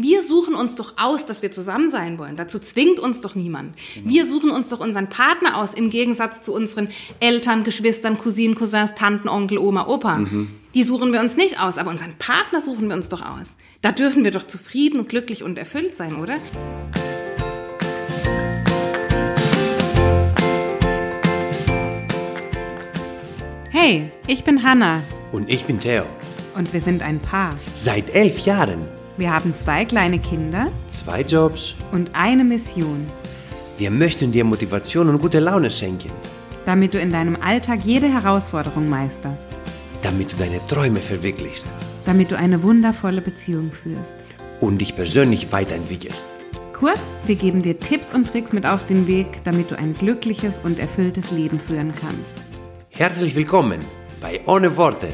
Wir suchen uns doch aus, dass wir zusammen sein wollen. Dazu zwingt uns doch niemand. Genau. Wir suchen uns doch unseren Partner aus, im Gegensatz zu unseren Eltern, Geschwistern, Cousinen, Cousins, Tanten, Onkel, Oma, Opa. Mhm. Die suchen wir uns nicht aus, aber unseren Partner suchen wir uns doch aus. Da dürfen wir doch zufrieden, glücklich und erfüllt sein, oder? Hey, ich bin Hanna. Und ich bin Theo. Und wir sind ein Paar. Seit elf Jahren. Wir haben zwei kleine Kinder. Zwei Jobs. Und eine Mission. Wir möchten dir Motivation und gute Laune schenken. Damit du in deinem Alltag jede Herausforderung meisterst. Damit du deine Träume verwirklichst. Damit du eine wundervolle Beziehung führst. Und dich persönlich weiterentwickelst. Kurz, wir geben dir Tipps und Tricks mit auf den Weg, damit du ein glückliches und erfülltes Leben führen kannst. Herzlich willkommen bei Ohne Worte.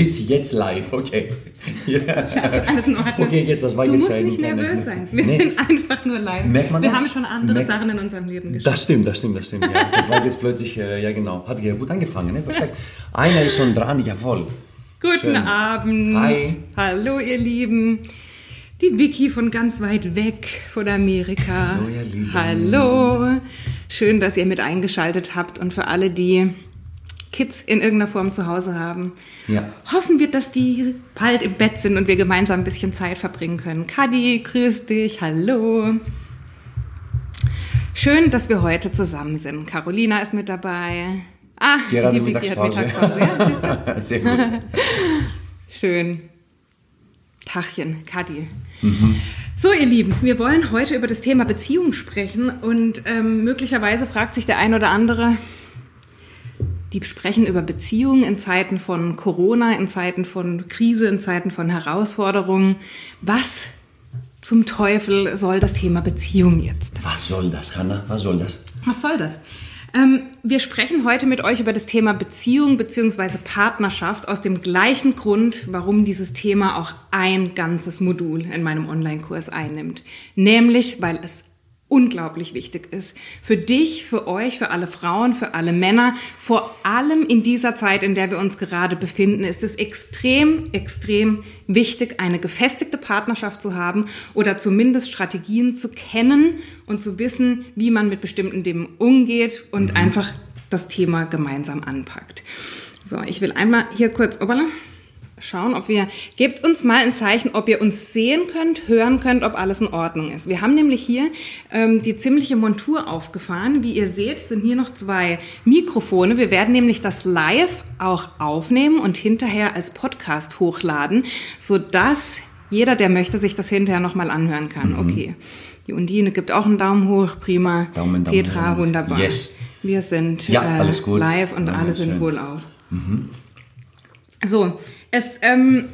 Du bist jetzt live, okay. Ja. Scheiße, alles in Ordnung. Okay, jetzt das war du jetzt musst nicht nervös sein. Wir nee. sind einfach nur live. Merkt man Wir das? haben schon andere Merk Sachen in unserem Leben geschafft. Das stimmt, das stimmt, das stimmt. Ja. Das war jetzt plötzlich, äh, ja genau, hat ja gut angefangen, ne? perfekt. Einer ist schon dran, jawohl. Guten Schön. Abend. Hi. Hallo ihr Lieben. Die Vicky von ganz weit weg, von Amerika. Hallo ihr Lieben. Hallo. Schön, dass ihr mit eingeschaltet habt und für alle, die Kids in irgendeiner Form zu Hause haben. Ja. Hoffen wir, dass die bald im Bett sind und wir gemeinsam ein bisschen Zeit verbringen können. Kadi, grüß dich, hallo. Schön, dass wir heute zusammen sind. Carolina ist mit dabei. Ah, Gerade die Mittagspause. Mittagspause. Ja, Sehr gut. Schön. Tachchen, Kadi. Mhm. So, ihr Lieben, wir wollen heute über das Thema Beziehung sprechen und ähm, möglicherweise fragt sich der ein oder andere, die sprechen über Beziehungen in Zeiten von Corona, in Zeiten von Krise, in Zeiten von Herausforderungen. Was zum Teufel soll das Thema Beziehung jetzt? Was soll das, Hanna? Was soll das? Was soll das? Ähm, wir sprechen heute mit euch über das Thema Beziehung bzw. Partnerschaft aus dem gleichen Grund, warum dieses Thema auch ein ganzes Modul in meinem Online-Kurs einnimmt. Nämlich, weil es unglaublich wichtig ist. Für dich, für euch, für alle Frauen, für alle Männer, vor allem in dieser Zeit, in der wir uns gerade befinden, ist es extrem, extrem wichtig, eine gefestigte Partnerschaft zu haben oder zumindest Strategien zu kennen und zu wissen, wie man mit bestimmten Themen umgeht und mhm. einfach das Thema gemeinsam anpackt. So, ich will einmal hier kurz, obala, schauen, ob wir, gebt uns mal ein Zeichen, ob ihr uns sehen könnt, hören könnt, ob alles in Ordnung ist. Wir haben nämlich hier ähm, die ziemliche Montur aufgefahren. Wie ihr seht, sind hier noch zwei Mikrofone. Wir werden nämlich das live auch aufnehmen und hinterher als Podcast hochladen, sodass jeder, der möchte, sich das hinterher nochmal anhören kann. Mhm. Okay. Die Undine gibt auch einen Daumen hoch, prima. Daumen, Daumen, Petra, Daumen. wunderbar. Yes. Wir sind ja, äh, live und ja, alle sind schön. wohl auch. Mhm. So, es, ähm,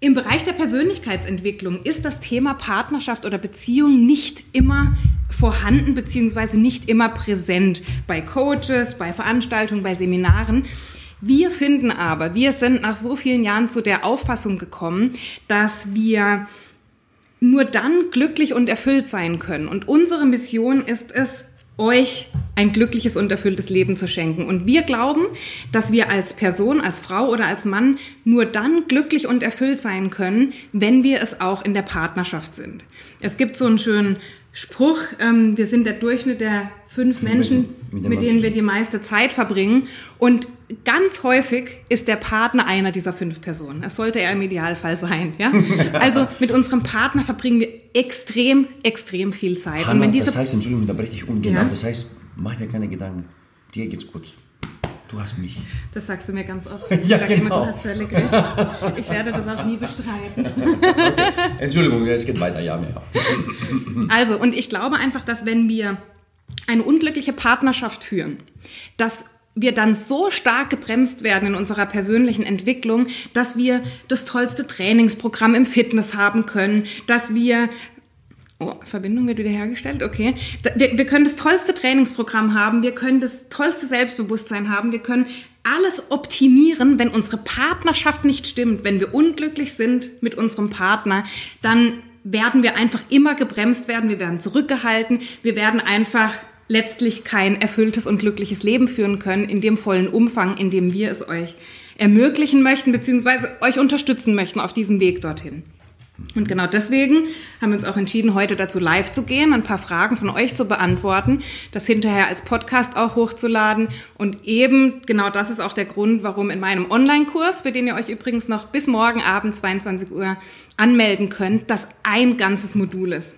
im Bereich der Persönlichkeitsentwicklung ist das Thema Partnerschaft oder Beziehung nicht immer vorhanden beziehungsweise nicht immer präsent bei Coaches, bei Veranstaltungen, bei Seminaren. Wir finden aber, wir sind nach so vielen Jahren zu der Auffassung gekommen, dass wir nur dann glücklich und erfüllt sein können. Und unsere Mission ist es, euch ein glückliches und erfülltes Leben zu schenken. Und wir glauben, dass wir als Person, als Frau oder als Mann nur dann glücklich und erfüllt sein können, wenn wir es auch in der Partnerschaft sind. Es gibt so einen schönen Spruch, ähm, wir sind der Durchschnitt der fünf Menschen, mit, mit denen wir die meiste Zeit verbringen. Und ganz häufig ist der Partner einer dieser fünf Personen. Es sollte er im Idealfall sein. Ja? Also mit unserem Partner verbringen wir extrem, extrem viel Zeit. Hanna, Und wenn diese das heißt, Entschuldigung, da breche ich ungenau. Ja? Das heißt, mach dir keine Gedanken. Dir geht's gut. Du hast mich. Das sagst du mir ganz oft. Ich ja, sage genau. immer, du hast völlig recht. Ich werde das auch nie bestreiten. Okay. Entschuldigung, es geht weiter, ja, mehr. Also, und ich glaube einfach, dass wenn wir eine unglückliche Partnerschaft führen, dass wir dann so stark gebremst werden in unserer persönlichen Entwicklung, dass wir das tollste Trainingsprogramm im Fitness haben können, dass wir Oh, Verbindung wird wiederhergestellt, okay. Wir, wir können das tollste Trainingsprogramm haben, wir können das tollste Selbstbewusstsein haben, wir können alles optimieren, wenn unsere Partnerschaft nicht stimmt, wenn wir unglücklich sind mit unserem Partner, dann werden wir einfach immer gebremst werden, wir werden zurückgehalten, wir werden einfach letztlich kein erfülltes und glückliches Leben führen können in dem vollen Umfang, in dem wir es euch ermöglichen möchten, beziehungsweise euch unterstützen möchten auf diesem Weg dorthin. Und genau deswegen haben wir uns auch entschieden, heute dazu live zu gehen, ein paar Fragen von euch zu beantworten, das hinterher als Podcast auch hochzuladen. Und eben genau das ist auch der Grund, warum in meinem Online-Kurs, für den ihr euch übrigens noch bis morgen Abend 22 Uhr anmelden könnt, das ein ganzes Modul ist.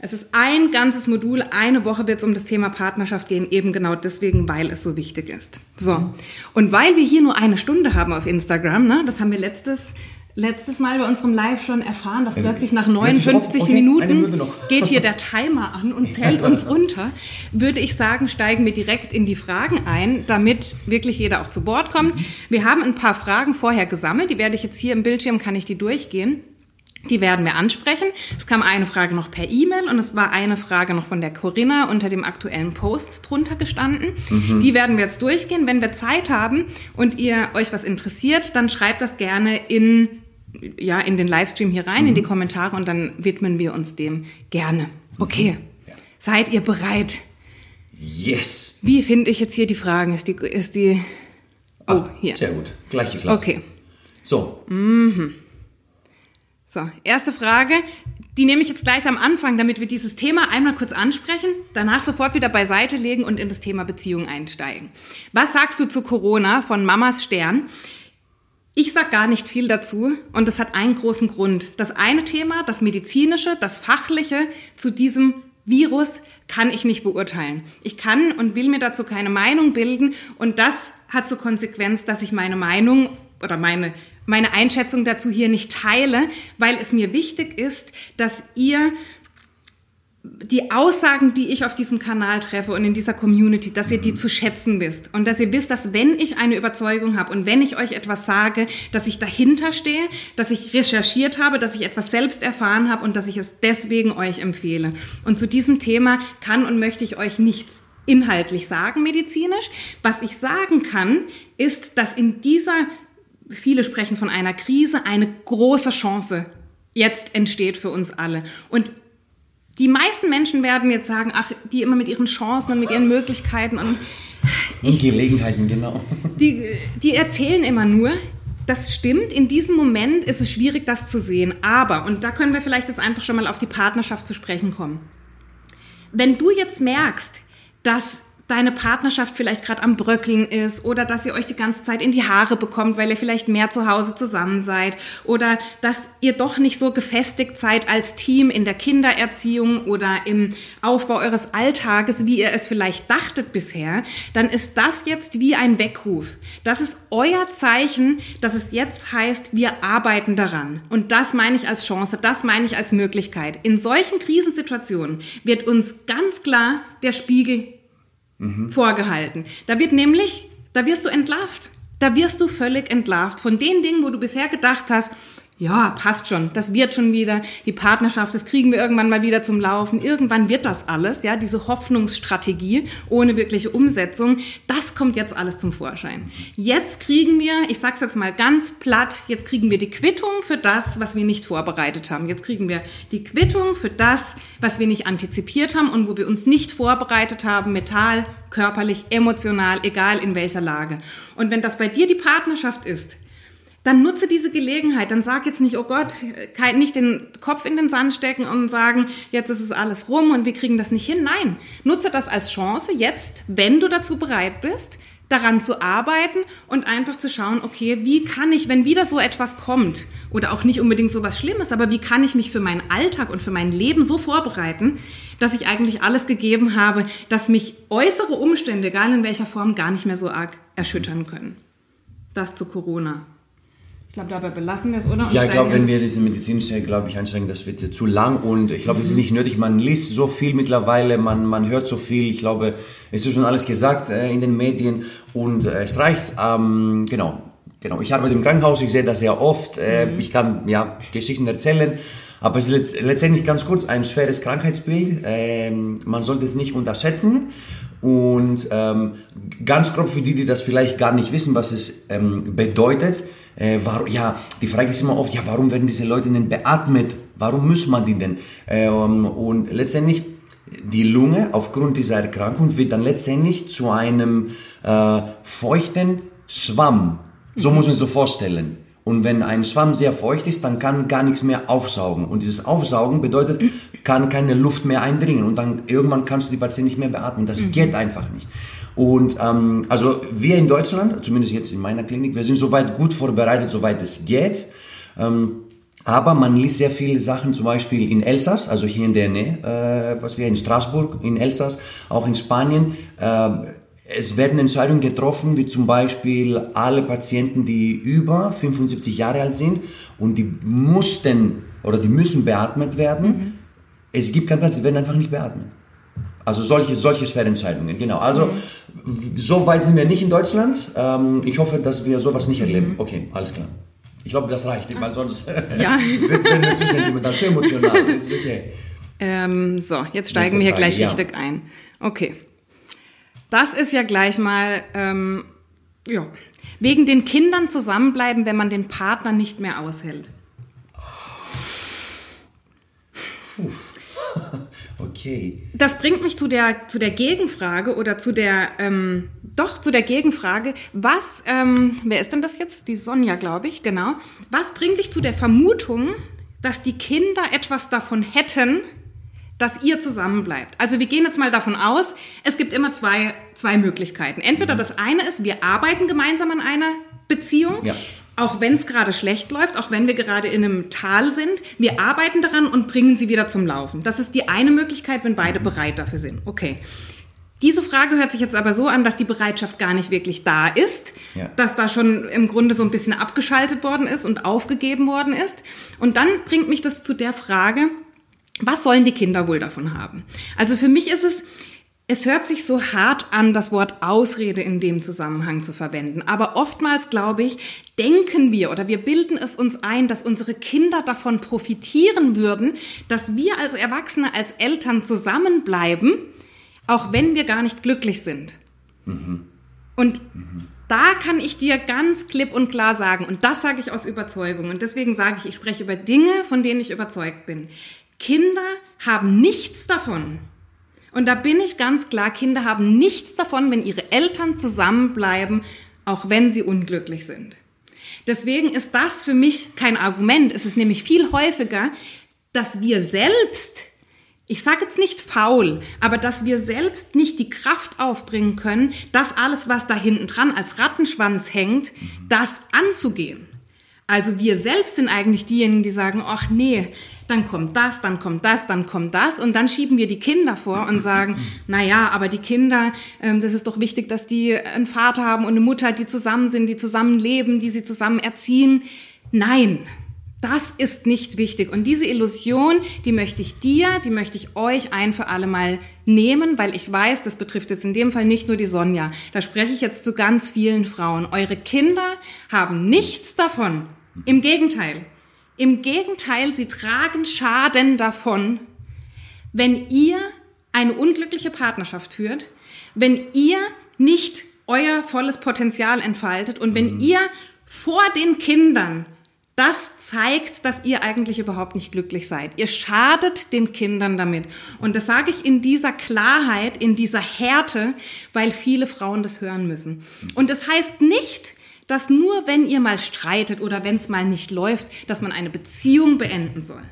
Es ist ein ganzes Modul, eine Woche wird es um das Thema Partnerschaft gehen, eben genau deswegen, weil es so wichtig ist. So, und weil wir hier nur eine Stunde haben auf Instagram, ne, das haben wir letztes letztes Mal bei unserem Live schon erfahren, dass plötzlich nach 59 okay, Minuten geht hier der Timer an und zählt uns runter, würde ich sagen, steigen wir direkt in die Fragen ein, damit wirklich jeder auch zu Wort kommt. Wir haben ein paar Fragen vorher gesammelt, die werde ich jetzt hier im Bildschirm, kann ich die durchgehen. Die werden wir ansprechen. Es kam eine Frage noch per E-Mail und es war eine Frage noch von der Corinna unter dem aktuellen Post drunter gestanden. Mhm. Die werden wir jetzt durchgehen. Wenn wir Zeit haben und ihr euch was interessiert, dann schreibt das gerne in ja, in den Livestream hier rein, mhm. in die mhm. Kommentare und dann widmen wir uns dem gerne. Okay. Mhm. Ja. Seid ihr bereit? Yes. Wie finde ich jetzt hier die Fragen? Ist die, ist die, oh, ah, hier. Sehr gut. Gleich geklappt. Okay. So. Mhm. So, erste Frage. Die nehme ich jetzt gleich am Anfang, damit wir dieses Thema einmal kurz ansprechen, danach sofort wieder beiseite legen und in das Thema Beziehung einsteigen. Was sagst du zu Corona von Mamas Stern? Ich sage gar nicht viel dazu und das hat einen großen Grund. Das eine Thema, das medizinische, das fachliche zu diesem Virus kann ich nicht beurteilen. Ich kann und will mir dazu keine Meinung bilden und das hat zur Konsequenz, dass ich meine Meinung oder meine meine Einschätzung dazu hier nicht teile, weil es mir wichtig ist, dass ihr die Aussagen, die ich auf diesem Kanal treffe und in dieser Community, dass ihr die zu schätzen wisst und dass ihr wisst, dass wenn ich eine Überzeugung habe und wenn ich euch etwas sage, dass ich dahinter stehe, dass ich recherchiert habe, dass ich etwas selbst erfahren habe und dass ich es deswegen euch empfehle. Und zu diesem Thema kann und möchte ich euch nichts inhaltlich sagen, medizinisch. Was ich sagen kann, ist, dass in dieser, viele sprechen von einer Krise, eine große Chance jetzt entsteht für uns alle. Und die meisten Menschen werden jetzt sagen, ach, die immer mit ihren Chancen und mit ihren Möglichkeiten und ich, Gelegenheiten, genau. Die, die erzählen immer nur. Das stimmt, in diesem Moment ist es schwierig, das zu sehen. Aber, und da können wir vielleicht jetzt einfach schon mal auf die Partnerschaft zu sprechen kommen. Wenn du jetzt merkst, dass deine Partnerschaft vielleicht gerade am Bröckeln ist oder dass ihr euch die ganze Zeit in die Haare bekommt, weil ihr vielleicht mehr zu Hause zusammen seid oder dass ihr doch nicht so gefestigt seid als Team in der Kindererziehung oder im Aufbau eures Alltages, wie ihr es vielleicht dachtet bisher, dann ist das jetzt wie ein Weckruf. Das ist euer Zeichen, dass es jetzt heißt, wir arbeiten daran. Und das meine ich als Chance, das meine ich als Möglichkeit. In solchen Krisensituationen wird uns ganz klar der Spiegel mhm. vorgehalten. Da wird nämlich, da wirst du entlarvt. Da wirst du völlig entlarvt von den Dingen, wo du bisher gedacht hast, ja, passt schon, das wird schon wieder, die Partnerschaft, das kriegen wir irgendwann mal wieder zum Laufen, irgendwann wird das alles, ja, diese Hoffnungsstrategie ohne wirkliche Umsetzung, das kommt jetzt alles zum Vorschein. Jetzt kriegen wir, ich sag's jetzt mal ganz platt, jetzt kriegen wir die Quittung für das, was wir nicht vorbereitet haben. Jetzt kriegen wir die Quittung für das, was wir nicht antizipiert haben und wo wir uns nicht vorbereitet haben, mental, körperlich, emotional, egal in welcher Lage. Und wenn das bei dir die Partnerschaft ist, dann nutze diese Gelegenheit. Dann sag jetzt nicht, oh Gott, nicht den Kopf in den Sand stecken und sagen, jetzt ist es alles rum und wir kriegen das nicht hin. Nein, nutze das als Chance, jetzt, wenn du dazu bereit bist, daran zu arbeiten und einfach zu schauen, okay, wie kann ich, wenn wieder so etwas kommt, oder auch nicht unbedingt so was Schlimmes, aber wie kann ich mich für meinen Alltag und für mein Leben so vorbereiten, dass ich eigentlich alles gegeben habe, dass mich äußere Umstände, egal in welcher Form, gar nicht mehr so arg erschüttern können. Das zu Corona. Ich glaube, dabei belassen wir es, oder? Und ja, ich glaube, wenn wir diese medizinische, glaube ich, einsteigen, das wird zu lang und ich glaube, mhm. das ist nicht nötig. Man liest so viel mittlerweile, man, man hört so viel. Ich glaube, es ist schon alles gesagt äh, in den Medien und äh, es reicht. Ähm, genau, genau. Ich arbeite im Krankenhaus, ich sehe das sehr oft. Äh, mhm. Ich kann ja Geschichten erzählen. Aber es ist letztendlich ganz kurz ein schweres Krankheitsbild. Ähm, man sollte es nicht unterschätzen. Und ähm, ganz grob für die, die das vielleicht gar nicht wissen, was es ähm, bedeutet, äh, war, ja, die Frage ist immer oft, ja, warum werden diese Leute denn beatmet Warum muss man die denn? Ähm, und letztendlich, die Lunge aufgrund dieser Erkrankung wird dann letztendlich zu einem äh, feuchten Schwamm. So mhm. muss man sich so vorstellen. Und wenn ein Schwamm sehr feucht ist, dann kann gar nichts mehr aufsaugen. Und dieses Aufsaugen bedeutet, kann keine Luft mehr eindringen. Und dann irgendwann kannst du die Patienten nicht mehr beatmen. Das mhm. geht einfach nicht. Und ähm, also wir in Deutschland, zumindest jetzt in meiner Klinik, wir sind soweit gut vorbereitet, soweit es geht. Ähm, aber man liest sehr viele Sachen, zum Beispiel in Elsass, also hier in der Nähe, äh, was wir in Straßburg, in Elsass, auch in Spanien. Äh, es werden Entscheidungen getroffen, wie zum Beispiel alle Patienten, die über 75 Jahre alt sind und die mussten oder die müssen beatmet werden. Mhm. Es gibt keinen Platz, sie werden einfach nicht beatmet. Also solche, solche schwere Entscheidungen, genau. Also mhm. so weit sind wir nicht in Deutschland. Ähm, ich hoffe, dass wir sowas nicht erleben. Mhm. Okay, alles klar. Ich glaube, das reicht, weil sonst ja. wird wir zu sentimental, zu emotional. Ist okay. Ähm, so, jetzt steigen Nächste wir hier Frage, gleich ja. richtig ein. Okay. Das ist ja gleich mal, ähm, ja, wegen den Kindern zusammenbleiben, wenn man den Partner nicht mehr aushält. Puh. Okay. Das bringt mich zu der, zu der Gegenfrage oder zu der, ähm, doch zu der Gegenfrage, was, ähm, wer ist denn das jetzt? Die Sonja, glaube ich, genau. Was bringt dich zu der Vermutung, dass die Kinder etwas davon hätten, dass ihr zusammenbleibt. Also wir gehen jetzt mal davon aus, es gibt immer zwei, zwei Möglichkeiten. Entweder mhm. das eine ist, wir arbeiten gemeinsam an einer Beziehung, ja. Auch wenn es gerade schlecht läuft, auch wenn wir gerade in einem Tal sind, wir arbeiten daran und bringen sie wieder zum Laufen. Das ist die eine Möglichkeit, wenn beide bereit dafür sind. Okay. Diese Frage hört sich jetzt aber so an, dass die Bereitschaft gar nicht wirklich da ist, ja. dass da schon im Grunde so ein bisschen abgeschaltet worden ist und aufgegeben worden ist. Und dann bringt mich das zu der Frage, was sollen die Kinder wohl davon haben? Also für mich ist es, es hört sich so hart an, das Wort Ausrede in dem Zusammenhang zu verwenden. Aber oftmals, glaube ich, denken wir oder wir bilden es uns ein, dass unsere Kinder davon profitieren würden, dass wir als Erwachsene, als Eltern zusammenbleiben, auch wenn wir gar nicht glücklich sind. Mhm. Und mhm. da kann ich dir ganz klipp und klar sagen, und das sage ich aus Überzeugung, und deswegen sage ich, ich spreche über Dinge, von denen ich überzeugt bin. Kinder haben nichts davon. Und da bin ich ganz klar, Kinder haben nichts davon, wenn ihre Eltern zusammenbleiben, auch wenn sie unglücklich sind. Deswegen ist das für mich kein Argument. Es ist nämlich viel häufiger, dass wir selbst, ich sage jetzt nicht faul, aber dass wir selbst nicht die Kraft aufbringen können, das alles, was da hinten dran als Rattenschwanz hängt, das anzugehen. Also wir selbst sind eigentlich diejenigen, die sagen, ach nee, dann kommt das, dann kommt das, dann kommt das und dann schieben wir die Kinder vor und sagen, na ja, aber die Kinder, ähm, das ist doch wichtig, dass die einen Vater haben und eine Mutter, die zusammen sind, die zusammen leben, die sie zusammen erziehen. Nein, das ist nicht wichtig. Und diese Illusion, die möchte ich dir, die möchte ich euch ein für alle Mal nehmen, weil ich weiß, das betrifft jetzt in dem Fall nicht nur die Sonja. Da spreche ich jetzt zu ganz vielen Frauen. Eure Kinder haben nichts davon. Im Gegenteil. Im Gegenteil, sie tragen Schaden davon, wenn ihr eine unglückliche Partnerschaft führt, wenn ihr nicht euer volles Potenzial entfaltet und wenn mhm. ihr vor den Kindern das zeigt, dass ihr eigentlich überhaupt nicht glücklich seid. Ihr schadet den Kindern damit. Und das sage ich in dieser Klarheit, in dieser Härte, weil viele Frauen das hören müssen. Und das heißt nicht, dass nur wenn ihr mal streitet oder wenn es mal nicht läuft, dass man eine Beziehung beenden soll.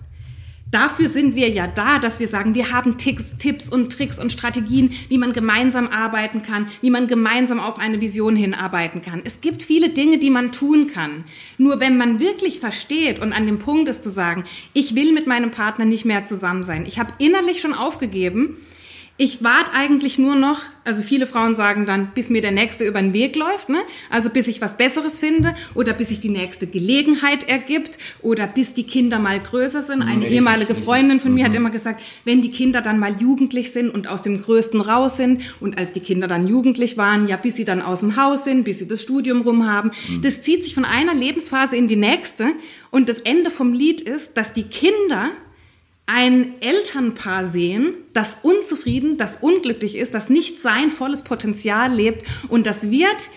Dafür sind wir ja da, dass wir sagen, wir haben Ticks, Tipps und Tricks und Strategien, wie man gemeinsam arbeiten kann, wie man gemeinsam auf eine Vision hinarbeiten kann. Es gibt viele Dinge, die man tun kann. Nur wenn man wirklich versteht und an dem Punkt ist zu sagen, ich will mit meinem Partner nicht mehr zusammen sein, ich habe innerlich schon aufgegeben, ich warte eigentlich nur noch, also viele Frauen sagen dann, bis mir der Nächste über den Weg läuft, ne? also bis ich was Besseres finde oder bis sich die nächste Gelegenheit ergibt oder bis die Kinder mal größer sind. Eine richtig, ehemalige Freundin von mir mhm. hat immer gesagt, wenn die Kinder dann mal jugendlich sind und aus dem Größten raus sind und als die Kinder dann jugendlich waren, ja bis sie dann aus dem Haus sind, bis sie das Studium rum haben, mhm. das zieht sich von einer Lebensphase in die nächste und das Ende vom Lied ist, dass die Kinder ein Elternpaar sehen, das unzufrieden, das unglücklich ist, das nicht sein volles Potenzial lebt und das wird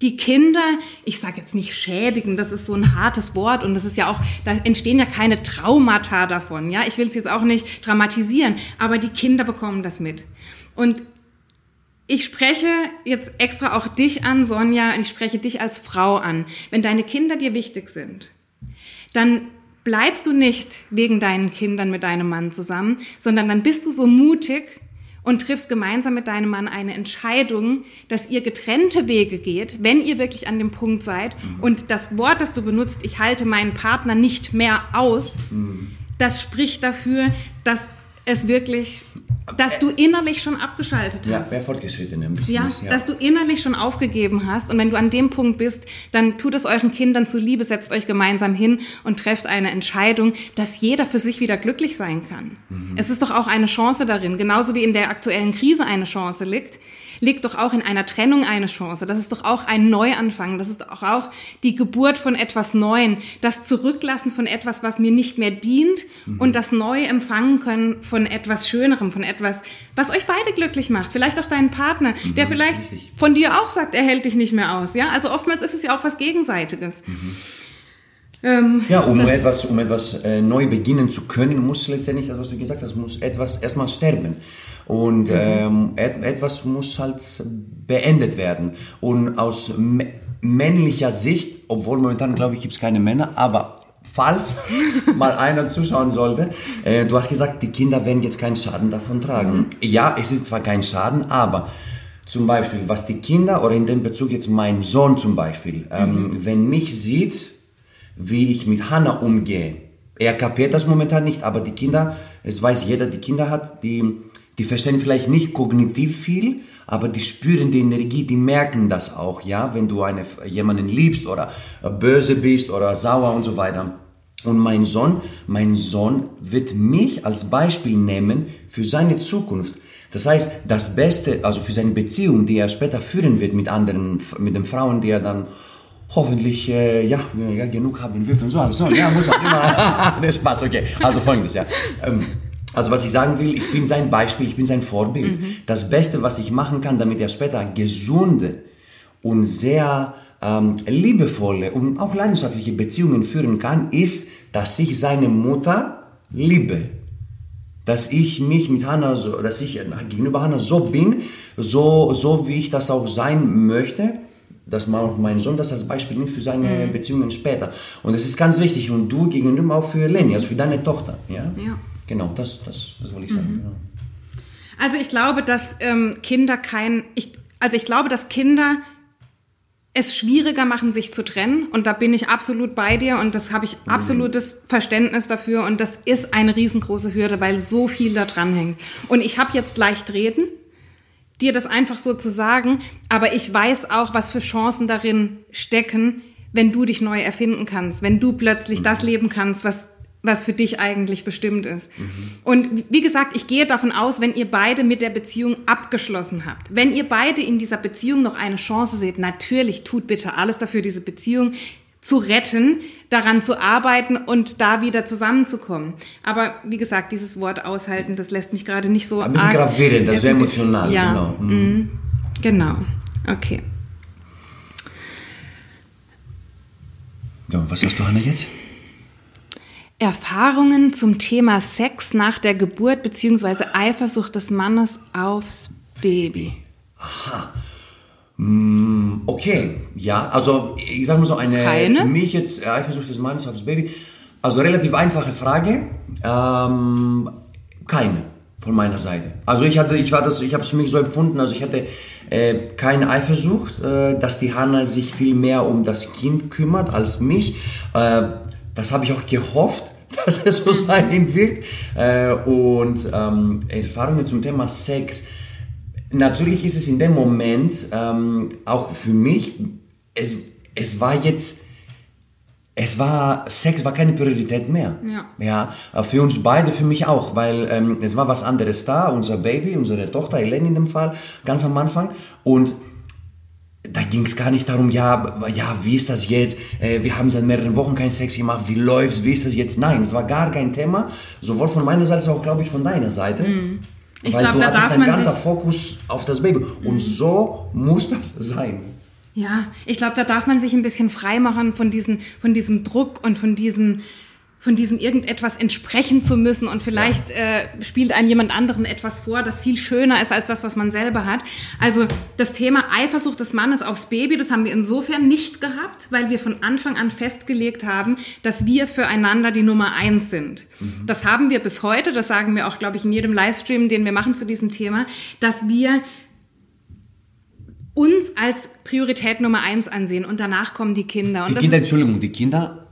die Kinder, ich sage jetzt nicht schädigen, das ist so ein hartes Wort und das ist ja auch, da entstehen ja keine Traumata davon, ja. Ich will es jetzt auch nicht dramatisieren, aber die Kinder bekommen das mit. Und ich spreche jetzt extra auch dich an, Sonja, und ich spreche dich als Frau an. Wenn deine Kinder dir wichtig sind, dann bleibst du nicht wegen deinen Kindern mit deinem Mann zusammen, sondern dann bist du so mutig und triffst gemeinsam mit deinem Mann eine Entscheidung, dass ihr getrennte Wege geht, wenn ihr wirklich an dem Punkt seid. Mhm. Und das Wort, das du benutzt, ich halte meinen Partner nicht mehr aus, mhm. das spricht dafür, dass es wirklich dass du innerlich schon abgeschaltet hast. Ja, sehr fortgeschritten im Business. Ja, ja, dass du innerlich schon aufgegeben hast. Und wenn du an dem Punkt bist, dann tut es euren Kindern zuliebe, setzt euch gemeinsam hin und trefft eine Entscheidung, dass jeder für sich wieder glücklich sein kann. Mhm. Es ist doch auch eine Chance darin, genauso wie in der aktuellen Krise eine Chance liegt, liegt doch auch in einer Trennung eine Chance. Das ist doch auch ein Neuanfang. Das ist doch auch die Geburt von etwas Neuen. Das Zurücklassen von etwas, was mir nicht mehr dient mhm. und das Neue empfangen können von etwas Schönerem, von etwas, was euch beide glücklich macht. Vielleicht auch deinen Partner, mhm, der vielleicht richtig. von dir auch sagt, er hält dich nicht mehr aus. Ja, also oftmals ist es ja auch was Gegenseitiges. Mhm. Ähm, ja, um etwas, um etwas äh, neu beginnen zu können, muss letztendlich das, was du gesagt hast, muss etwas erstmal sterben. Und mhm. ähm, et, etwas muss halt beendet werden. Und aus männlicher Sicht, obwohl momentan glaube ich gibt es keine Männer, aber falls mal einer zuschauen sollte, äh, du hast gesagt, die Kinder werden jetzt keinen Schaden davon tragen. Mhm. Ja, es ist zwar kein Schaden, aber zum Beispiel, was die Kinder oder in dem Bezug jetzt mein Sohn zum Beispiel, ähm, mhm. wenn mich sieht, wie ich mit Hannah umgehe. Er kapiert das momentan nicht, aber die Kinder, es weiß jeder, die Kinder hat, die, die verstehen vielleicht nicht kognitiv viel, aber die spüren die Energie, die merken das auch, ja, wenn du eine, jemanden liebst oder böse bist oder sauer und so weiter. Und mein Sohn, mein Sohn wird mich als Beispiel nehmen für seine Zukunft. Das heißt, das Beste, also für seine Beziehung, die er später führen wird mit anderen, mit den Frauen, die er dann hoffentlich äh, ja, ja, genug haben wird und so. Also, ja, muss man immer. das passt, okay. Also folgendes, ja. Ähm, also was ich sagen will, ich bin sein Beispiel, ich bin sein Vorbild. Mhm. Das Beste, was ich machen kann, damit er später gesunde und sehr ähm, liebevolle und auch leidenschaftliche Beziehungen führen kann, ist, dass ich seine Mutter liebe. Dass ich mich mit Hannah, so, dass ich gegenüber Hannah so bin, so, so wie ich das auch sein möchte dass man auch meinen Sohn das als Beispiel nimmt für seine mhm. Beziehungen später. Und das ist ganz wichtig. Und du gegenüber auch für Lenny, also für deine Tochter. Ja, ja. genau, das, das, das wollte ich sagen. Mhm. Genau. Also ich glaube, dass ähm, Kinder kein, ich, also ich glaube, dass Kinder es schwieriger machen, sich zu trennen. Und da bin ich absolut bei dir und das habe ich mhm. absolutes Verständnis dafür. Und das ist eine riesengroße Hürde, weil so viel da dran hängt. Und ich habe jetzt leicht reden dir das einfach so zu sagen, aber ich weiß auch, was für Chancen darin stecken, wenn du dich neu erfinden kannst, wenn du plötzlich mhm. das leben kannst, was was für dich eigentlich bestimmt ist. Mhm. Und wie gesagt, ich gehe davon aus, wenn ihr beide mit der Beziehung abgeschlossen habt, wenn ihr beide in dieser Beziehung noch eine Chance seht, natürlich tut bitte alles dafür, diese Beziehung zu retten, daran zu arbeiten und da wieder zusammenzukommen. Aber wie gesagt, dieses Wort aushalten, das lässt mich gerade nicht so. Ein bisschen gravierend, das ist sehr emotional. Ja, genau. Mhm. genau. Okay. Ja, was hast du, Hanna, jetzt? Erfahrungen zum Thema Sex nach der Geburt bzw. Eifersucht des Mannes aufs Baby. Aha. Mm, okay, ja, also ich sage mal so, eine Keine? für mich jetzt Eifersucht des Mannes aufs Baby, also relativ einfache Frage, ähm, keine von meiner Seite. Also ich hatte, ich war das, ich habe es für mich so empfunden, also ich hatte äh, keine Eifersucht, äh, dass die Hanna sich viel mehr um das Kind kümmert als mich. Äh, das habe ich auch gehofft, dass es so sein wird. Äh, und ähm, Erfahrungen zum Thema Sex natürlich ist es in dem Moment ähm, auch für mich, es, es war jetzt, es war, Sex war keine Priorität mehr. Ja. ja für uns beide, für mich auch, weil ähm, es war was anderes da, unser Baby, unsere Tochter, Helene in dem Fall, ganz am Anfang. Und da ging es gar nicht darum, ja, ja, wie ist das jetzt? Äh, wir haben seit mehreren Wochen keinen Sex gemacht, wie läuft's, wie ist das jetzt? Nein, es war gar kein Thema, sowohl von meiner Seite als auch, glaube ich, von deiner Seite. Mhm. Ich glaube, da darf man ganzer Fokus auf das Baby. Und mhm. so muss das sein. Ja, ich glaube, da darf man sich ein bisschen frei machen von, diesen, von diesem Druck und von diesem von diesem irgendetwas entsprechen zu müssen und vielleicht äh, spielt einem jemand anderen etwas vor, das viel schöner ist als das, was man selber hat. Also das Thema Eifersucht des Mannes aufs Baby, das haben wir insofern nicht gehabt, weil wir von Anfang an festgelegt haben, dass wir füreinander die Nummer eins sind. Mhm. Das haben wir bis heute, das sagen wir auch, glaube ich, in jedem Livestream, den wir machen zu diesem Thema, dass wir uns als Priorität Nummer eins ansehen und danach kommen die Kinder. Und die Kinder, Entschuldigung, die Kinder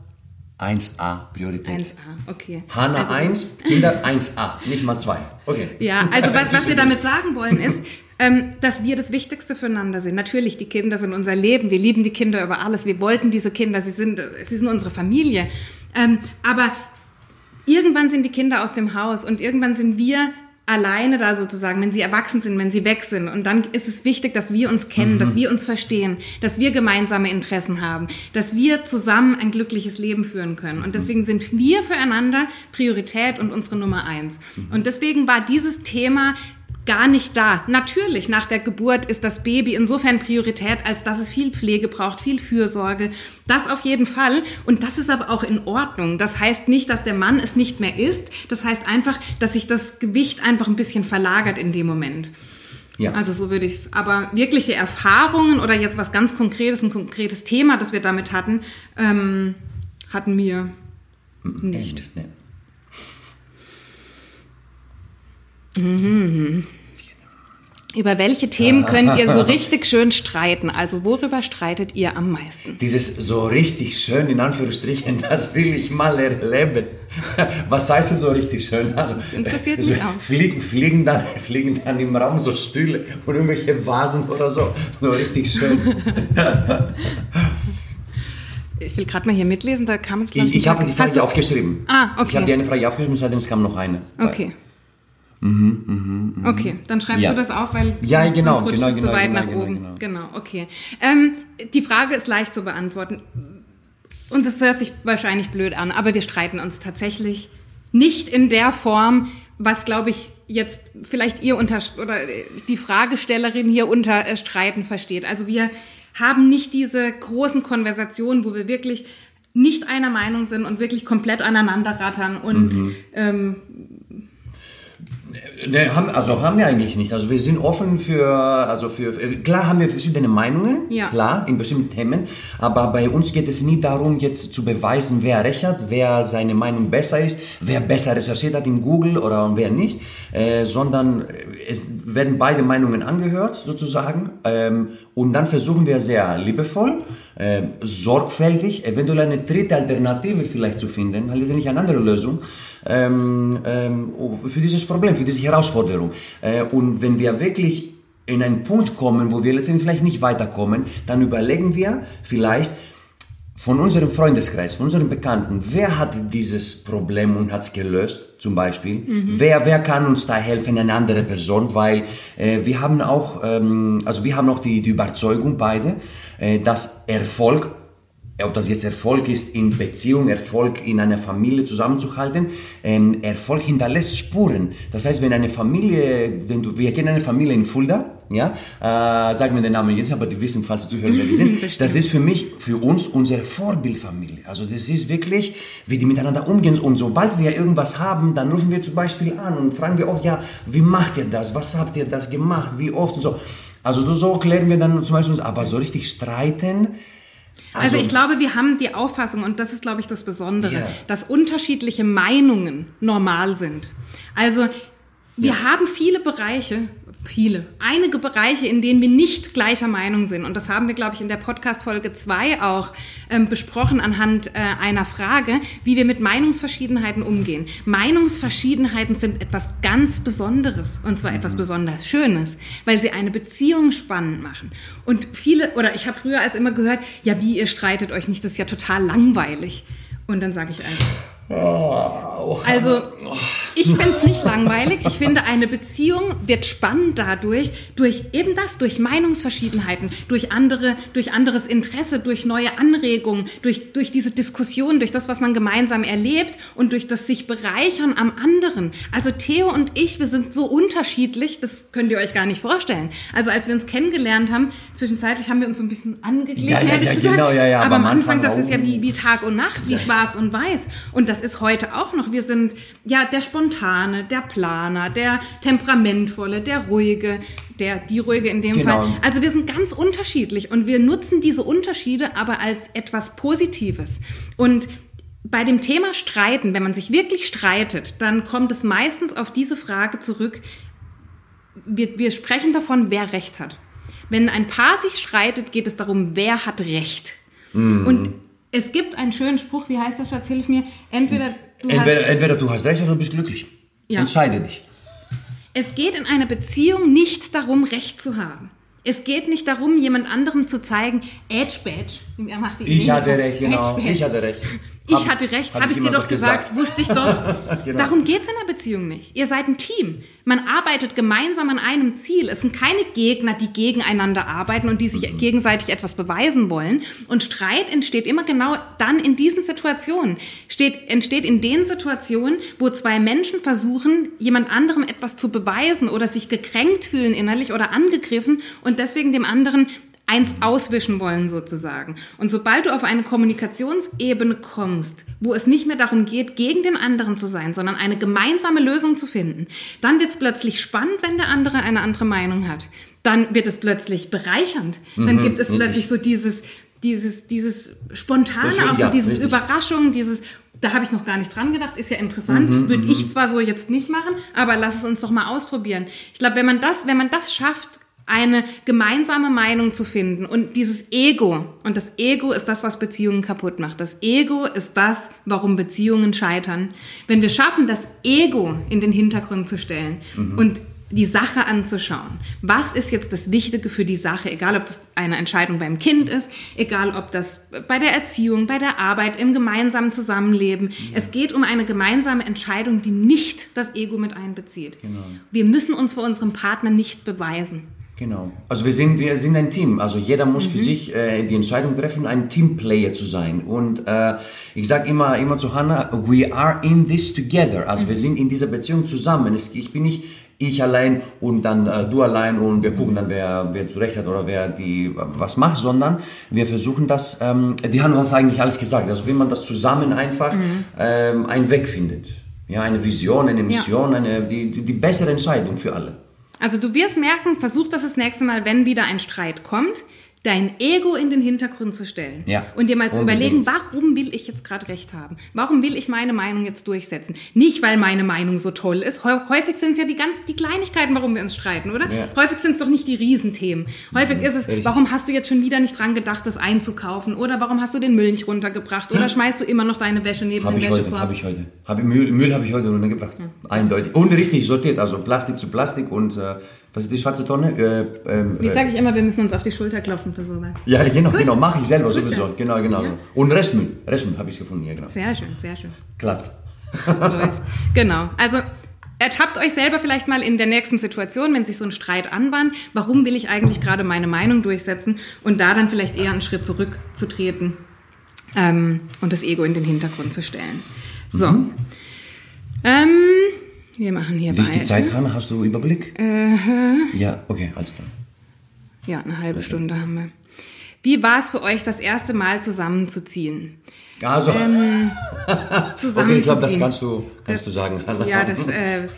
1A Priorität. 1A, okay. Hanna also, 1, Kinder 1A, nicht mal 2. Okay. Ja, also was, was wir damit sagen wollen ist, ähm, dass wir das Wichtigste füreinander sind. Natürlich, die Kinder sind unser Leben. Wir lieben die Kinder über alles. Wir wollten diese Kinder. Sie sind, sie sind unsere Familie. Ähm, aber irgendwann sind die Kinder aus dem Haus und irgendwann sind wir alleine da sozusagen, wenn sie erwachsen sind, wenn sie weg sind. Und dann ist es wichtig, dass wir uns kennen, mhm. dass wir uns verstehen, dass wir gemeinsame Interessen haben, dass wir zusammen ein glückliches Leben führen können. Und deswegen sind wir füreinander Priorität und unsere Nummer eins. Mhm. Und deswegen war dieses Thema gar nicht da. Natürlich, nach der Geburt ist das Baby insofern Priorität, als dass es viel Pflege braucht, viel Fürsorge. Das auf jeden Fall. Und das ist aber auch in Ordnung. Das heißt nicht, dass der Mann es nicht mehr ist. Das heißt einfach, dass sich das Gewicht einfach ein bisschen verlagert in dem Moment. Ja. Also so würde ich es. Aber wirkliche Erfahrungen oder jetzt was ganz Konkretes, ein konkretes Thema, das wir damit hatten, ähm, hatten wir nicht. Nee. Mhm. Über welche Themen könnt ihr so richtig schön streiten? Also worüber streitet ihr am meisten? Dieses so richtig schön, in Anführungsstrichen, das will ich mal erleben. Was heißt so richtig schön? Also, das interessiert mich auch. Fliegen, fliegen, dann, fliegen dann im Raum so Stühle und irgendwelche Vasen oder so. So richtig schön. Ich will gerade mal hier mitlesen, da kam es Ich, ich habe die Frage aufgeschrieben. Ah, okay. Ich habe die eine Frage aufgeschrieben, seitdem es kam noch eine. Okay. Mhm, mh, mh. Okay, dann schreibst ja. du das auf, weil ja, genau, sonst genau, es genau, zu weit genau, nach genau, oben. Genau, genau okay. Ähm, die Frage ist leicht zu beantworten. Und das hört sich wahrscheinlich blöd an, aber wir streiten uns tatsächlich nicht in der Form, was glaube ich jetzt vielleicht ihr unter oder die Fragestellerin hier unter äh, Streiten versteht. Also wir haben nicht diese großen Konversationen, wo wir wirklich nicht einer Meinung sind und wirklich komplett aneinander rattern und mhm. ähm, Ne, haben, also haben wir eigentlich nicht. Also wir sind offen für, also für, klar haben wir verschiedene Meinungen, ja. klar, in bestimmten Themen, aber bei uns geht es nie darum, jetzt zu beweisen, wer recht hat, wer seine Meinung besser ist, wer besser recherchiert hat in Google oder wer nicht, äh, sondern es werden beide Meinungen angehört, sozusagen, ähm, und dann versuchen wir sehr liebevoll, äh, sorgfältig, eventuell eine dritte Alternative vielleicht zu finden, halt letztendlich eine andere Lösung, ähm, ähm, für dieses Problem, für diese Herausforderung. Äh, und wenn wir wirklich in einen Punkt kommen, wo wir letztendlich vielleicht nicht weiterkommen, dann überlegen wir vielleicht von unserem Freundeskreis, von unseren Bekannten, wer hat dieses Problem und hat es gelöst, zum Beispiel? Mhm. Wer, wer kann uns da helfen, eine andere Person? Weil äh, wir haben auch, ähm, also wir haben auch die, die Überzeugung beide, äh, dass Erfolg ob das jetzt Erfolg ist in Beziehung, Erfolg in einer Familie zusammenzuhalten, ähm, Erfolg hinterlässt Spuren. Das heißt, wenn eine Familie, wenn du, wir kennen eine Familie in Fulda, ja, äh, sagen wir den Namen jetzt, aber die wissen, falls sie zuhören, wer die sind. das ist für mich, für uns unsere Vorbildfamilie. Also das ist wirklich, wie die miteinander umgehen. Und sobald wir irgendwas haben, dann rufen wir zum Beispiel an und fragen wir oft, ja, wie macht ihr das? Was habt ihr das gemacht? Wie oft und so. Also so klären wir dann zum Beispiel uns, aber so richtig streiten, also, also, ich glaube, wir haben die Auffassung, und das ist, glaube ich, das Besondere, yeah. dass unterschiedliche Meinungen normal sind. Also wir ja. haben viele Bereiche, viele, einige Bereiche, in denen wir nicht gleicher Meinung sind. Und das haben wir, glaube ich, in der Podcast-Folge 2 auch ähm, besprochen anhand äh, einer Frage, wie wir mit Meinungsverschiedenheiten umgehen. Meinungsverschiedenheiten sind etwas ganz Besonderes und zwar mhm. etwas besonders Schönes, weil sie eine Beziehung spannend machen. Und viele, oder ich habe früher als immer gehört, ja, wie ihr streitet euch nicht, das ist ja total langweilig. Und dann sage ich einfach, also Ich finde es nicht langweilig. Ich finde, eine Beziehung wird spannend dadurch, durch eben das, durch Meinungsverschiedenheiten, durch andere, durch anderes Interesse, durch neue Anregungen, durch, durch diese Diskussion, durch das, was man gemeinsam erlebt und durch das sich bereichern am anderen. Also Theo und ich, wir sind so unterschiedlich, das könnt ihr euch gar nicht vorstellen. Also als wir uns kennengelernt haben, zwischenzeitlich haben wir uns so ein bisschen angeglichen, Ja, ja, hätte ich ja, gesagt. genau, ja, ja, aber, aber am Anfang, Anfang das ist ja wie, wie Tag und Nacht, wie schwarz und weiß. Und das ist heute auch noch. Wir sind ja der Spontane, der Planer, der Temperamentvolle, der Ruhige, der, die Ruhige in dem Genau. Fall. Also wir sind ganz unterschiedlich und wir nutzen diese Unterschiede aber als etwas Positives. Und bei dem Thema Streiten, wenn man sich wirklich streitet, dann kommt es meistens auf diese Frage zurück, wir, wir sprechen davon, wer Recht hat. Wenn ein Paar sich streitet, geht es darum, wer hat Recht. Mhm. Und es gibt einen schönen Spruch, wie heißt der Schatz, hilf mir, entweder du Entweder, hast... entweder du hast recht oder du bist glücklich. Ja. Entscheide dich. Es geht in einer Beziehung nicht darum, Recht zu haben. Es geht nicht darum, jemand anderem zu zeigen, Edge Badge. Er macht die Ich hatte recht, genau. Edge. Ich hatte recht. Ich Hab- hatte recht, hab habe ich dir doch gesagt, wusste ich doch. Genau. Darum geht es in der Beziehung nicht. Ihr seid ein Team. Man arbeitet gemeinsam an einem Ziel. Es sind keine Gegner, die gegeneinander arbeiten und die sich Mhm. gegenseitig etwas beweisen wollen. Und Streit entsteht immer genau dann in diesen Situationen. Steht, entsteht in den Situationen, wo zwei Menschen versuchen, jemand anderem etwas zu beweisen oder sich gekränkt fühlen innerlich oder angegriffen und deswegen dem anderen eins auswischen wollen sozusagen. Und sobald du auf eine Kommunikationsebene kommst, wo es nicht mehr darum geht, gegen den anderen zu sein, sondern eine gemeinsame Lösung zu finden, dann wird es plötzlich spannend, wenn der andere eine andere Meinung hat. Dann wird es plötzlich bereichernd. Dann gibt es richtig. plötzlich so dieses, dieses, dieses Spontane, auch so ja, dieses richtig. Überraschung, dieses, da habe ich noch gar nicht dran gedacht, ist ja interessant. Mhm, Würde ich zwar so jetzt nicht machen, aber lass es uns doch mal ausprobieren. Ich glaube, wenn man das, wenn man das schafft, eine gemeinsame Meinung zu finden und dieses Ego, und das Ego ist das, was Beziehungen kaputt macht. Das Ego ist das, warum Beziehungen scheitern. Wenn wir schaffen, das Ego in den Hintergrund zu stellen und die Sache anzuschauen. Was ist jetzt das Wichtige für die Sache? Egal, ob das eine Entscheidung beim Kind ist, egal, ob das bei der Erziehung, bei der Arbeit, im gemeinsamen Zusammenleben. Es geht um eine gemeinsame Entscheidung, die nicht das Ego mit einbezieht. Wir müssen uns vor unserem Partner nicht beweisen. Genau. Also wir sind, wir sind ein Team. Also jeder muss Mhm. für sich äh, die Entscheidung treffen, ein Teamplayer zu sein. Und äh, ich sage immer, immer zu Hannah, we are in this together. Also wir Mhm. sind in dieser Beziehung zusammen. Es, ich bin nicht ich allein und dann äh, du allein und wir gucken dann, wer, wer zu Recht hat oder wer die was macht, sondern wir versuchen das, ähm, die haben uns eigentlich alles gesagt. Also wenn man das zusammen einfach Mhm. ähm, einen Weg findet. Ja, eine Vision, eine Mission, eine, die, die, die bessere Entscheidung für alle. Also du wirst merken, versuch das das nächste Mal, wenn wieder ein Streit kommt, dein Ego in den Hintergrund zu stellen. Ja, Und dir mal zu unbedingt. überlegen, warum will ich jetzt gerade recht haben? Warum will ich meine Meinung jetzt durchsetzen? Nicht, weil meine Meinung so toll ist. Häu- Häufig sind es ja die ganz die Kleinigkeiten, warum wir uns streiten, oder? Ja. Häufig sind es doch nicht die Riesenthemen. Häufig ist es, richtig. warum hast du jetzt schon wieder nicht dran gedacht, das einzukaufen? Oder warum hast du den Müll nicht runtergebracht? Oder schmeißt du immer noch deine Wäsche neben Habe den ich heute, Wäschekorb? habe ich heute. Hab, Müll Müll habe ich heute runtergebracht. Eindeutig. Und richtig sortiert, also Plastik zu Plastik und äh, was ist die schwarze Tonne? Äh, ähm, Wie äh, sage ich immer, wir müssen uns auf die Schulter klopfen für sowas. ja, genau, Gut. genau, mache ich selber Gut, sowieso. ja. Genau, genau. Ja. Und Restmüll, Restmüll habe ich gefunden hier, genau. Sehr schön, sehr schön. Klappt. läuft. Genau. Also ertappt euch selber vielleicht mal in der nächsten Situation, wenn sich so ein Streit anbahnt. Warum will ich eigentlich gerade meine Meinung durchsetzen? Und da dann vielleicht eher einen Schritt zurückzutreten ähm, und das Ego in den Hintergrund zu stellen. So. Ähm, wir machen hier Wie ist die. Zeit, Hanna? Hast du Überblick? Äh, Ja, okay, alles klar. Ja, eine halbe Stunde haben wir. Wie war es für euch, das erste Mal zusammenzuziehen? Also, Ähm, okay, Zusammenzuziehen. ich glaube, das kannst du, kannst Das- du sagen, Hanna. Ja, das, äh,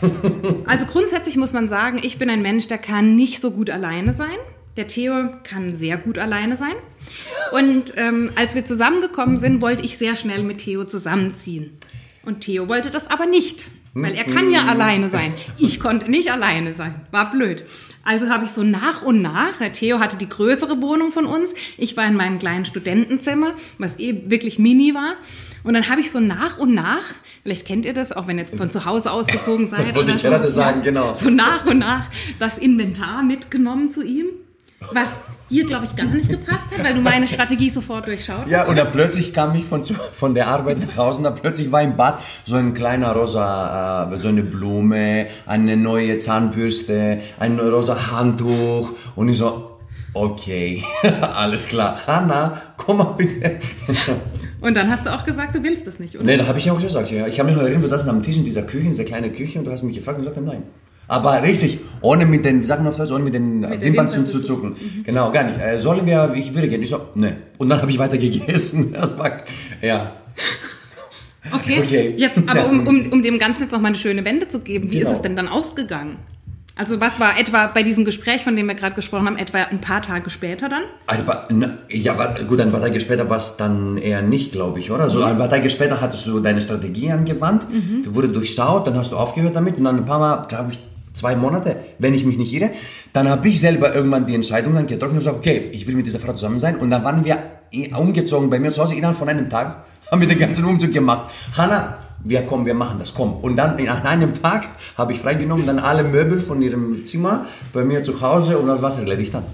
also grundsätzlich muss man sagen, ich bin ein Mensch, der kann nicht so gut alleine sein. Der Theo kann sehr gut alleine sein. Und ähm, als wir zusammengekommen sind, wollte ich sehr schnell mit Theo zusammenziehen. Und Theo wollte das aber nicht, weil er kann ja alleine sein. Ich konnte nicht alleine sein, war blöd. Also habe ich so nach und nach, der Theo hatte die größere Wohnung von uns, ich war in meinem kleinen Studentenzimmer, was eh wirklich mini war. Und dann habe ich so nach und nach, vielleicht kennt ihr das, auch wenn ihr von zu Hause ausgezogen seid. Das wollte ich so, gerade sagen, genau. So nach und nach das Inventar mitgenommen zu ihm. Was dir, glaube ich, gar nicht gepasst hat, weil du meine Strategie sofort durchschaut Ja, und dann plötzlich kam ich von, von der Arbeit nach Hause und dann plötzlich war im Bad so ein kleiner rosa, äh, so eine Blume, eine neue Zahnbürste, ein rosa Handtuch und ich so, okay, alles klar. Hanna, komm mal bitte. Und dann hast du auch gesagt, du willst das nicht, oder? Nee, da habe ich auch gesagt, ja. Ich habe mich noch erinnert, wir saßen am Tisch in dieser Küche, in dieser kleinen Küche und du hast mich gefragt und ich sagte nein. Aber richtig, ohne mit den, sagt man auf Deutsch, ohne mit den Mit Wimpern, Wimpern zu, zu zu zucken. Genau, gar nicht. Äh, sollen wir, ich würde gerne. Ich so, ne. Und dann habe ich weiter gegessen. Das war, ja. Okay, Okay. jetzt, aber um, um, um dem Ganzen jetzt noch mal eine schöne Wende zu geben, wie ist Genau. es denn dann ausgegangen? Also was war etwa bei diesem Gespräch, von dem wir gerade gesprochen haben, etwa ein paar Tage später dann? Ein paar, na, ja, gut, ein paar Tage später war es dann eher nicht, glaube ich, oder? So ein paar Tage später hattest du deine Strategie angewandt, du wurde durchschaut, dann hast du aufgehört damit und dann ein paar Mal, glaube ich, zwei Monate, wenn ich mich nicht irre, dann habe ich selber irgendwann die Entscheidung dann getroffen und gesagt, okay, ich will mit dieser Frau zusammen sein und dann waren wir eh umgezogen bei mir zu Hause innerhalb von einem Tag, haben wir den ganzen Umzug gemacht. Hanna, wir kommen, wir machen das, komm. Und dann an einem Tag habe ich freigenommen, dann alle Möbel von ihrem Zimmer bei mir zu Hause und das war's erledigt dann.